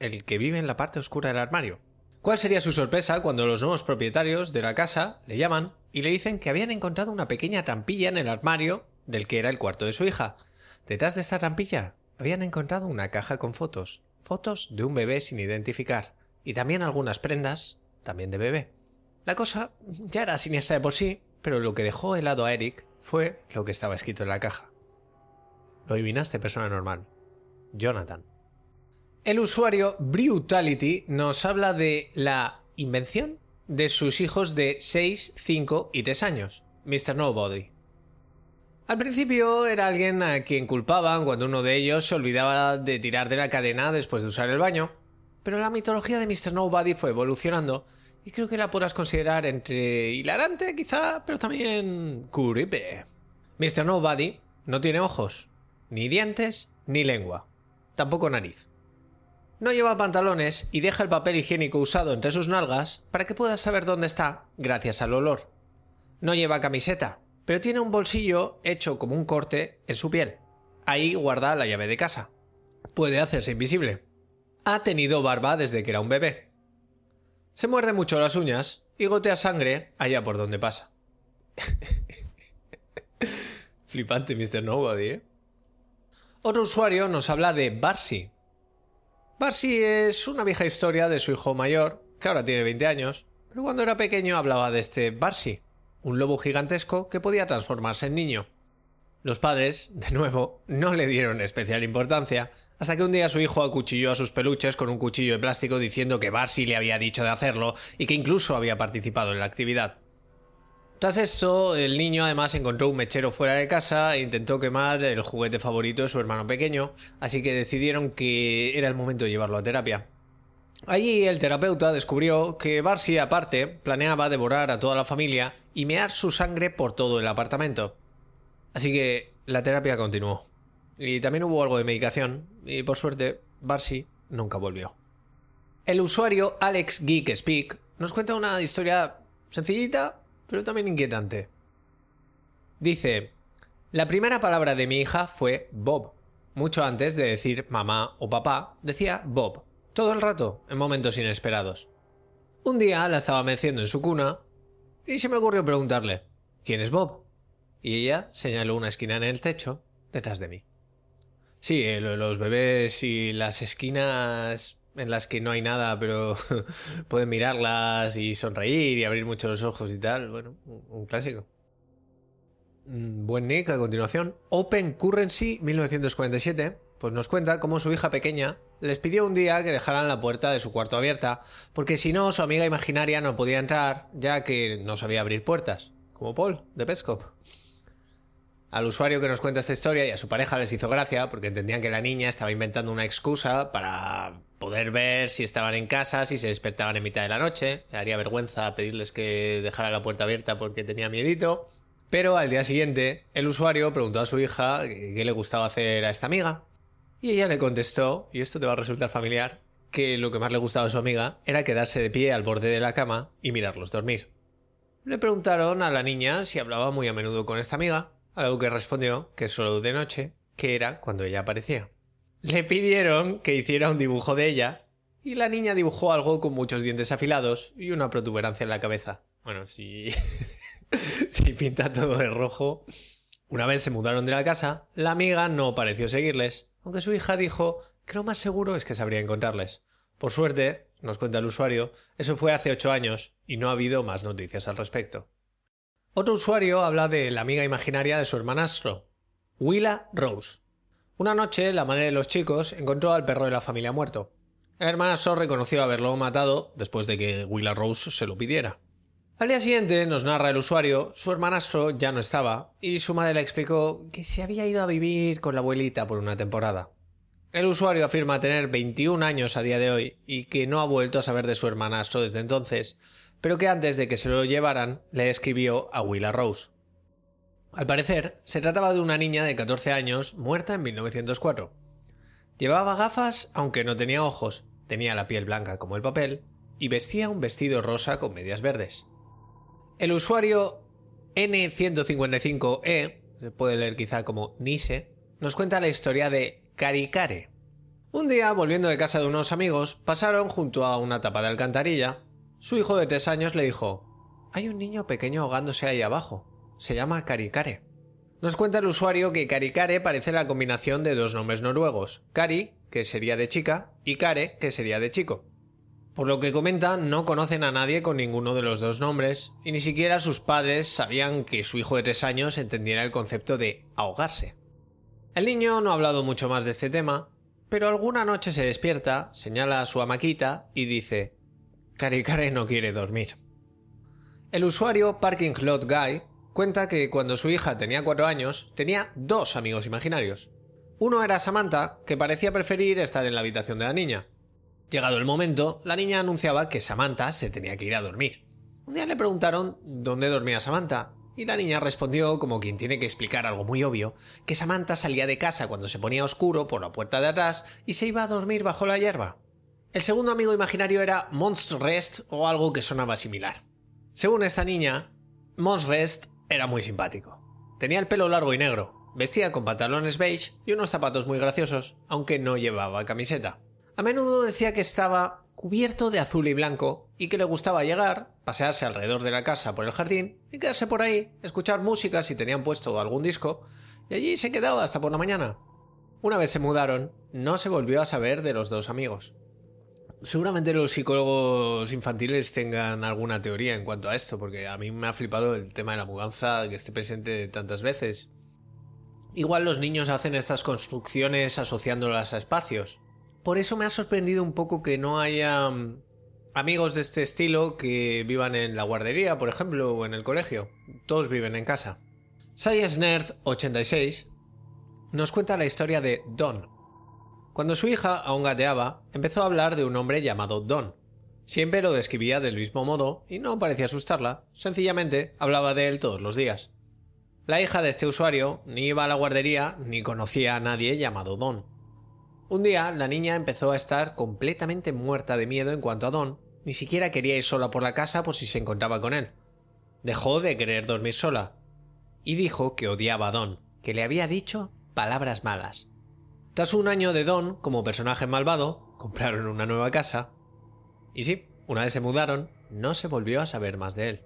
el que vive en la parte oscura del armario. ¿Cuál sería su sorpresa cuando los nuevos propietarios de la casa le llaman y le dicen que habían encontrado una pequeña trampilla en el armario del que era el cuarto de su hija? Detrás de esta trampilla habían encontrado una caja con fotos, fotos de un bebé sin identificar, y también algunas prendas, también de bebé. La cosa ya era siniestra de por sí, pero lo que dejó helado a Eric fue lo que estaba escrito en la caja. Lo adivinaste, persona normal. Jonathan. El usuario Brutality nos habla de la invención de sus hijos de 6, 5 y 3 años, Mr. Nobody. Al principio era alguien a quien culpaban cuando uno de ellos se olvidaba de tirar de la cadena después de usar el baño, pero la mitología de Mr. Nobody fue evolucionando y creo que la podrás considerar entre hilarante quizá, pero también creepy. Mr. Nobody no tiene ojos, ni dientes, ni lengua, tampoco nariz. No lleva pantalones y deja el papel higiénico usado entre sus nalgas para que puedas saber dónde está gracias al olor. No lleva camiseta, pero tiene un bolsillo hecho como un corte en su piel. Ahí guarda la llave de casa. Puede hacerse invisible. Ha tenido barba desde que era un bebé. Se muerde mucho las uñas y gotea sangre allá por donde pasa. (laughs) Flipante Mr. Nobody, ¿eh? Otro usuario nos habla de Barsi, Barsi es una vieja historia de su hijo mayor, que ahora tiene 20 años, pero cuando era pequeño hablaba de este Barsi, un lobo gigantesco que podía transformarse en niño. Los padres, de nuevo, no le dieron especial importancia, hasta que un día su hijo acuchilló a sus peluches con un cuchillo de plástico diciendo que Barsi le había dicho de hacerlo y que incluso había participado en la actividad. Tras esto, el niño además encontró un mechero fuera de casa e intentó quemar el juguete favorito de su hermano pequeño, así que decidieron que era el momento de llevarlo a terapia. Allí el terapeuta descubrió que Barsi aparte planeaba devorar a toda la familia y mear su sangre por todo el apartamento. Así que la terapia continuó. Y también hubo algo de medicación, y por suerte, Barsi nunca volvió. El usuario Alex Geek Speak nos cuenta una historia sencillita pero también inquietante. Dice, la primera palabra de mi hija fue Bob. Mucho antes de decir mamá o papá, decía Bob, todo el rato, en momentos inesperados. Un día la estaba meciendo en su cuna y se me ocurrió preguntarle, ¿quién es Bob? Y ella señaló una esquina en el techo detrás de mí. Sí, eh, los bebés y las esquinas en las que no hay nada, pero (laughs) pueden mirarlas y sonreír y abrir mucho los ojos y tal. Bueno, un clásico. Mm, buen nick a continuación. Open Currency 1947 pues nos cuenta cómo su hija pequeña les pidió un día que dejaran la puerta de su cuarto abierta, porque si no, su amiga imaginaria no podía entrar, ya que no sabía abrir puertas, como Paul, de Pescop. Al usuario que nos cuenta esta historia y a su pareja les hizo gracia porque entendían que la niña estaba inventando una excusa para poder ver si estaban en casa, si se despertaban en mitad de la noche. Le haría vergüenza pedirles que dejara la puerta abierta porque tenía miedito. Pero al día siguiente, el usuario preguntó a su hija qué le gustaba hacer a esta amiga. Y ella le contestó, y esto te va a resultar familiar, que lo que más le gustaba a su amiga era quedarse de pie al borde de la cama y mirarlos dormir. Le preguntaron a la niña si hablaba muy a menudo con esta amiga, algo que respondió que solo de noche, que era cuando ella aparecía. Le pidieron que hiciera un dibujo de ella y la niña dibujó algo con muchos dientes afilados y una protuberancia en la cabeza. Bueno, si, (laughs) si pinta todo de rojo. Una vez se mudaron de la casa, la amiga no pareció seguirles, aunque su hija dijo que lo más seguro es que sabría encontrarles. Por suerte, nos cuenta el usuario, eso fue hace ocho años y no ha habido más noticias al respecto. Otro usuario habla de la amiga imaginaria de su hermanastro, Willa Rose. Una noche, la madre de los chicos encontró al perro de la familia muerto. El hermanastro reconoció haberlo matado después de que Willa Rose se lo pidiera. Al día siguiente, nos narra el usuario, su hermanastro ya no estaba y su madre le explicó que se había ido a vivir con la abuelita por una temporada. El usuario afirma tener 21 años a día de hoy y que no ha vuelto a saber de su hermanastro desde entonces, pero que antes de que se lo llevaran le escribió a Willa Rose. Al parecer, se trataba de una niña de 14 años muerta en 1904. Llevaba gafas aunque no tenía ojos, tenía la piel blanca como el papel y vestía un vestido rosa con medias verdes. El usuario N155E, se puede leer quizá como Nise, nos cuenta la historia de Karikare, Un día, volviendo de casa de unos amigos, pasaron junto a una tapa de alcantarilla. Su hijo de tres años le dijo: Hay un niño pequeño ahogándose ahí abajo. Se llama Karikare. Nos cuenta el usuario que Karikare parece la combinación de dos nombres noruegos: Kari, que sería de chica, y Kare, que sería de chico. Por lo que comenta, no conocen a nadie con ninguno de los dos nombres, y ni siquiera sus padres sabían que su hijo de tres años entendiera el concepto de ahogarse. El niño no ha hablado mucho más de este tema, pero alguna noche se despierta, señala a su amaquita y dice: Karikare no quiere dormir. El usuario Parking Lot Guy cuenta que cuando su hija tenía cuatro años tenía dos amigos imaginarios. Uno era Samantha, que parecía preferir estar en la habitación de la niña, Llegado el momento, la niña anunciaba que Samantha se tenía que ir a dormir. Un día le preguntaron dónde dormía Samantha, y la niña respondió, como quien tiene que explicar algo muy obvio, que Samantha salía de casa cuando se ponía oscuro por la puerta de atrás y se iba a dormir bajo la hierba. El segundo amigo imaginario era Mons Rest o algo que sonaba similar. Según esta niña, Mons Rest era muy simpático. Tenía el pelo largo y negro, vestía con pantalones beige y unos zapatos muy graciosos, aunque no llevaba camiseta. A menudo decía que estaba cubierto de azul y blanco y que le gustaba llegar, pasearse alrededor de la casa por el jardín y quedarse por ahí, escuchar música si tenían puesto algún disco, y allí se quedaba hasta por la mañana. Una vez se mudaron, no se volvió a saber de los dos amigos. Seguramente los psicólogos infantiles tengan alguna teoría en cuanto a esto, porque a mí me ha flipado el tema de la mudanza que esté presente tantas veces. Igual los niños hacen estas construcciones asociándolas a espacios, por eso me ha sorprendido un poco que no haya mm, amigos de este estilo que vivan en la guardería, por ejemplo, o en el colegio. Todos viven en casa. Science Nerd 86 nos cuenta la historia de Don. Cuando su hija aún gateaba, empezó a hablar de un hombre llamado Don. Siempre lo describía del mismo modo y no parecía asustarla, sencillamente hablaba de él todos los días. La hija de este usuario ni iba a la guardería ni conocía a nadie llamado Don. Un día la niña empezó a estar completamente muerta de miedo en cuanto a Don, ni siquiera quería ir sola por la casa por si se encontraba con él. Dejó de querer dormir sola. Y dijo que odiaba a Don, que le había dicho palabras malas. Tras un año de Don como personaje malvado, compraron una nueva casa. Y sí, una vez se mudaron, no se volvió a saber más de él.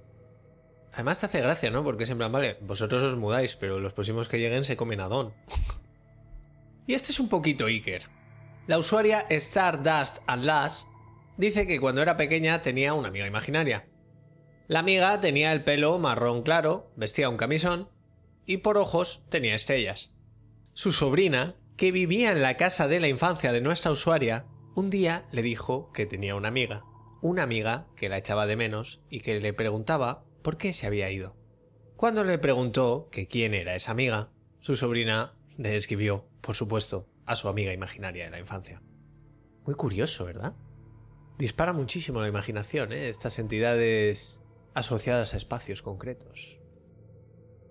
Además te hace gracia, ¿no? Porque es en vale, vosotros os mudáis, pero los próximos que lleguen se comen a Don. (laughs) Y este es un poquito Iker. La usuaria Stardust Atlas dice que cuando era pequeña tenía una amiga imaginaria. La amiga tenía el pelo marrón claro, vestía un camisón y por ojos tenía estrellas. Su sobrina, que vivía en la casa de la infancia de nuestra usuaria, un día le dijo que tenía una amiga, una amiga que la echaba de menos y que le preguntaba por qué se había ido. Cuando le preguntó que quién era esa amiga, su sobrina le escribió por supuesto, a su amiga imaginaria de la infancia. Muy curioso, ¿verdad? Dispara muchísimo la imaginación, ¿eh? estas entidades asociadas a espacios concretos.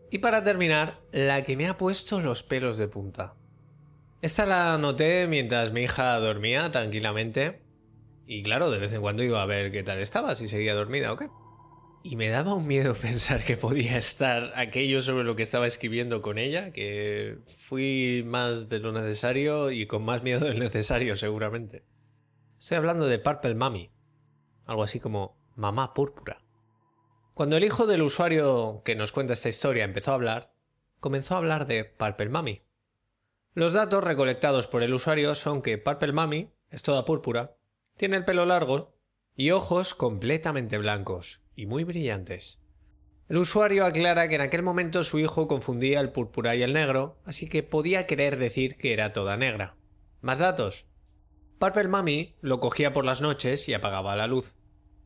Y para terminar, la que me ha puesto los pelos de punta. Esta la noté mientras mi hija dormía tranquilamente. Y claro, de vez en cuando iba a ver qué tal estaba, si seguía dormida o qué. Y me daba un miedo (laughs) pensar que podía estar aquello sobre lo que estaba escribiendo con ella, que fui más de lo necesario y con más miedo del necesario seguramente. Estoy hablando de Purple Mummy, algo así como mamá púrpura. Cuando el hijo del usuario que nos cuenta esta historia empezó a hablar, comenzó a hablar de Purple Mummy. Los datos recolectados por el usuario son que Purple Mummy es toda púrpura, tiene el pelo largo y ojos completamente blancos y muy brillantes. El usuario aclara que en aquel momento su hijo confundía el púrpura y el negro, así que podía querer decir que era toda negra. Más datos. Purple Mummy lo cogía por las noches y apagaba la luz.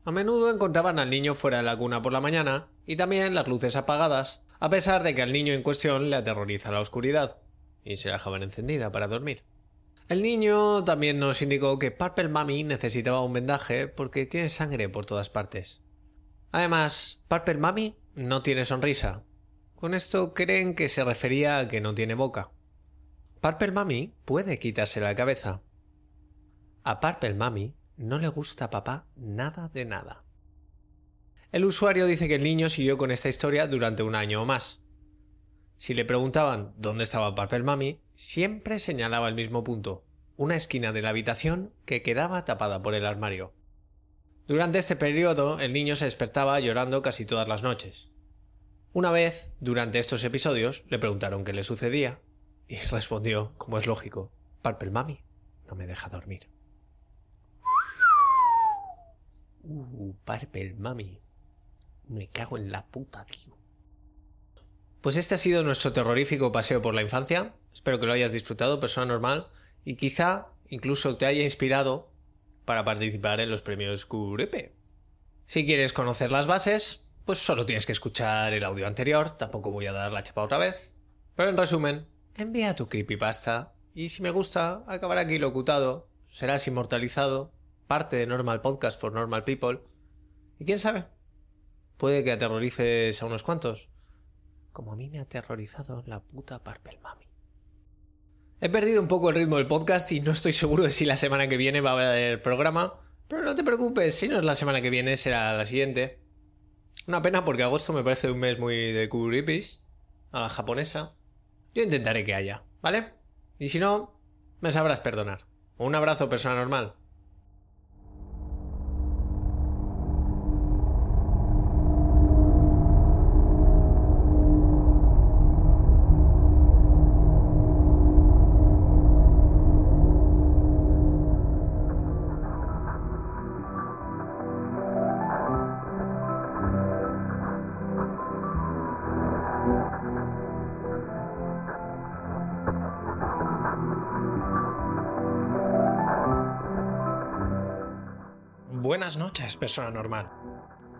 A menudo encontraban al niño fuera de la cuna por la mañana y también las luces apagadas, a pesar de que al niño en cuestión le aterroriza la oscuridad, y se la dejaban encendida para dormir. El niño también nos indicó que Purple Mummy necesitaba un vendaje porque tiene sangre por todas partes. Además, Purple Mummy no tiene sonrisa. Con esto creen que se refería a que no tiene boca. Purple Mummy puede quitarse la cabeza. A Purple Mummy no le gusta papá nada de nada. El usuario dice que el niño siguió con esta historia durante un año o más. Si le preguntaban dónde estaba Purple Mummy, siempre señalaba el mismo punto, una esquina de la habitación que quedaba tapada por el armario. Durante este periodo el niño se despertaba llorando casi todas las noches. Una vez, durante estos episodios, le preguntaron qué le sucedía y (laughs) respondió, como es lógico, Purple Mami no me deja dormir. Uh, Purple Mami. Me cago en la puta, tío. Pues este ha sido nuestro terrorífico paseo por la infancia. Espero que lo hayas disfrutado, persona normal, y quizá incluso te haya inspirado para participar en los premios Curepe. Si quieres conocer las bases, pues solo tienes que escuchar el audio anterior, tampoco voy a dar la chapa otra vez. Pero en resumen, envía tu creepypasta y si me gusta, acabará aquí locutado, serás inmortalizado, parte de Normal Podcast for Normal People. Y quién sabe, puede que aterrorices a unos cuantos, como a mí me ha aterrorizado la puta Purple Mami. He perdido un poco el ritmo del podcast y no estoy seguro de si la semana que viene va a haber programa, pero no te preocupes, si no es la semana que viene será la siguiente. Una pena porque agosto me parece un mes muy de curipis, a la japonesa. Yo intentaré que haya, ¿vale? Y si no, me sabrás perdonar. Un abrazo, persona normal. Buenas noches, persona normal.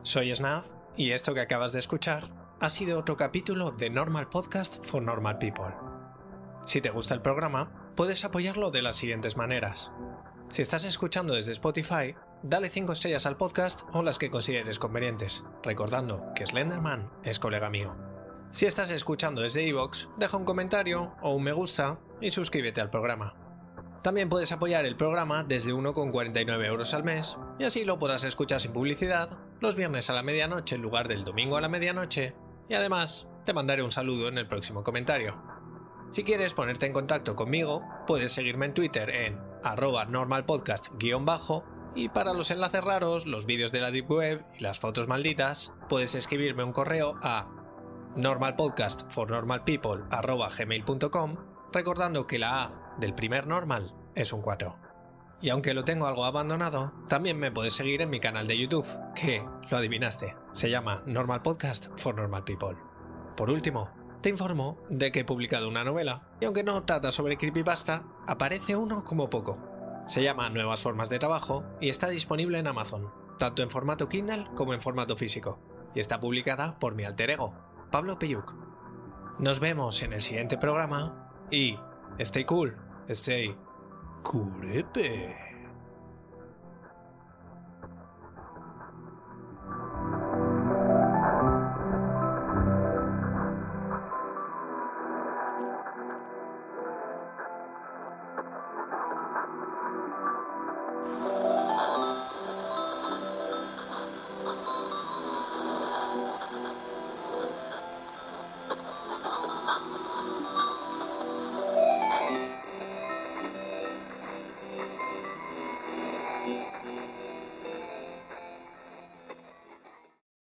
Soy Snaf y esto que acabas de escuchar ha sido otro capítulo de Normal Podcast for Normal People. Si te gusta el programa, puedes apoyarlo de las siguientes maneras. Si estás escuchando desde Spotify, dale 5 estrellas al podcast o las que consideres convenientes, recordando que Slenderman es colega mío. Si estás escuchando desde iVoox, deja un comentario o un me gusta y suscríbete al programa. También puedes apoyar el programa desde 1,49 euros al mes y así lo podrás escuchar sin publicidad los viernes a la medianoche en lugar del domingo a la medianoche y además te mandaré un saludo en el próximo comentario. Si quieres ponerte en contacto conmigo, puedes seguirme en Twitter en arroba normalpodcast-bajo y para los enlaces raros, los vídeos de la Deep Web y las fotos malditas, puedes escribirme un correo a normalpodcastfornormalpeople.gmail.com recordando que la A del primer normal es un 4. Y aunque lo tengo algo abandonado, también me puedes seguir en mi canal de YouTube, que, lo adivinaste, se llama Normal Podcast for Normal People. Por último, te informo de que he publicado una novela, y aunque no trata sobre creepypasta, aparece uno como poco. Se llama Nuevas Formas de Trabajo y está disponible en Amazon, tanto en formato Kindle como en formato físico, y está publicada por mi alter ego, Pablo Peyuk. Nos vemos en el siguiente programa y Stay cool, stay curepe.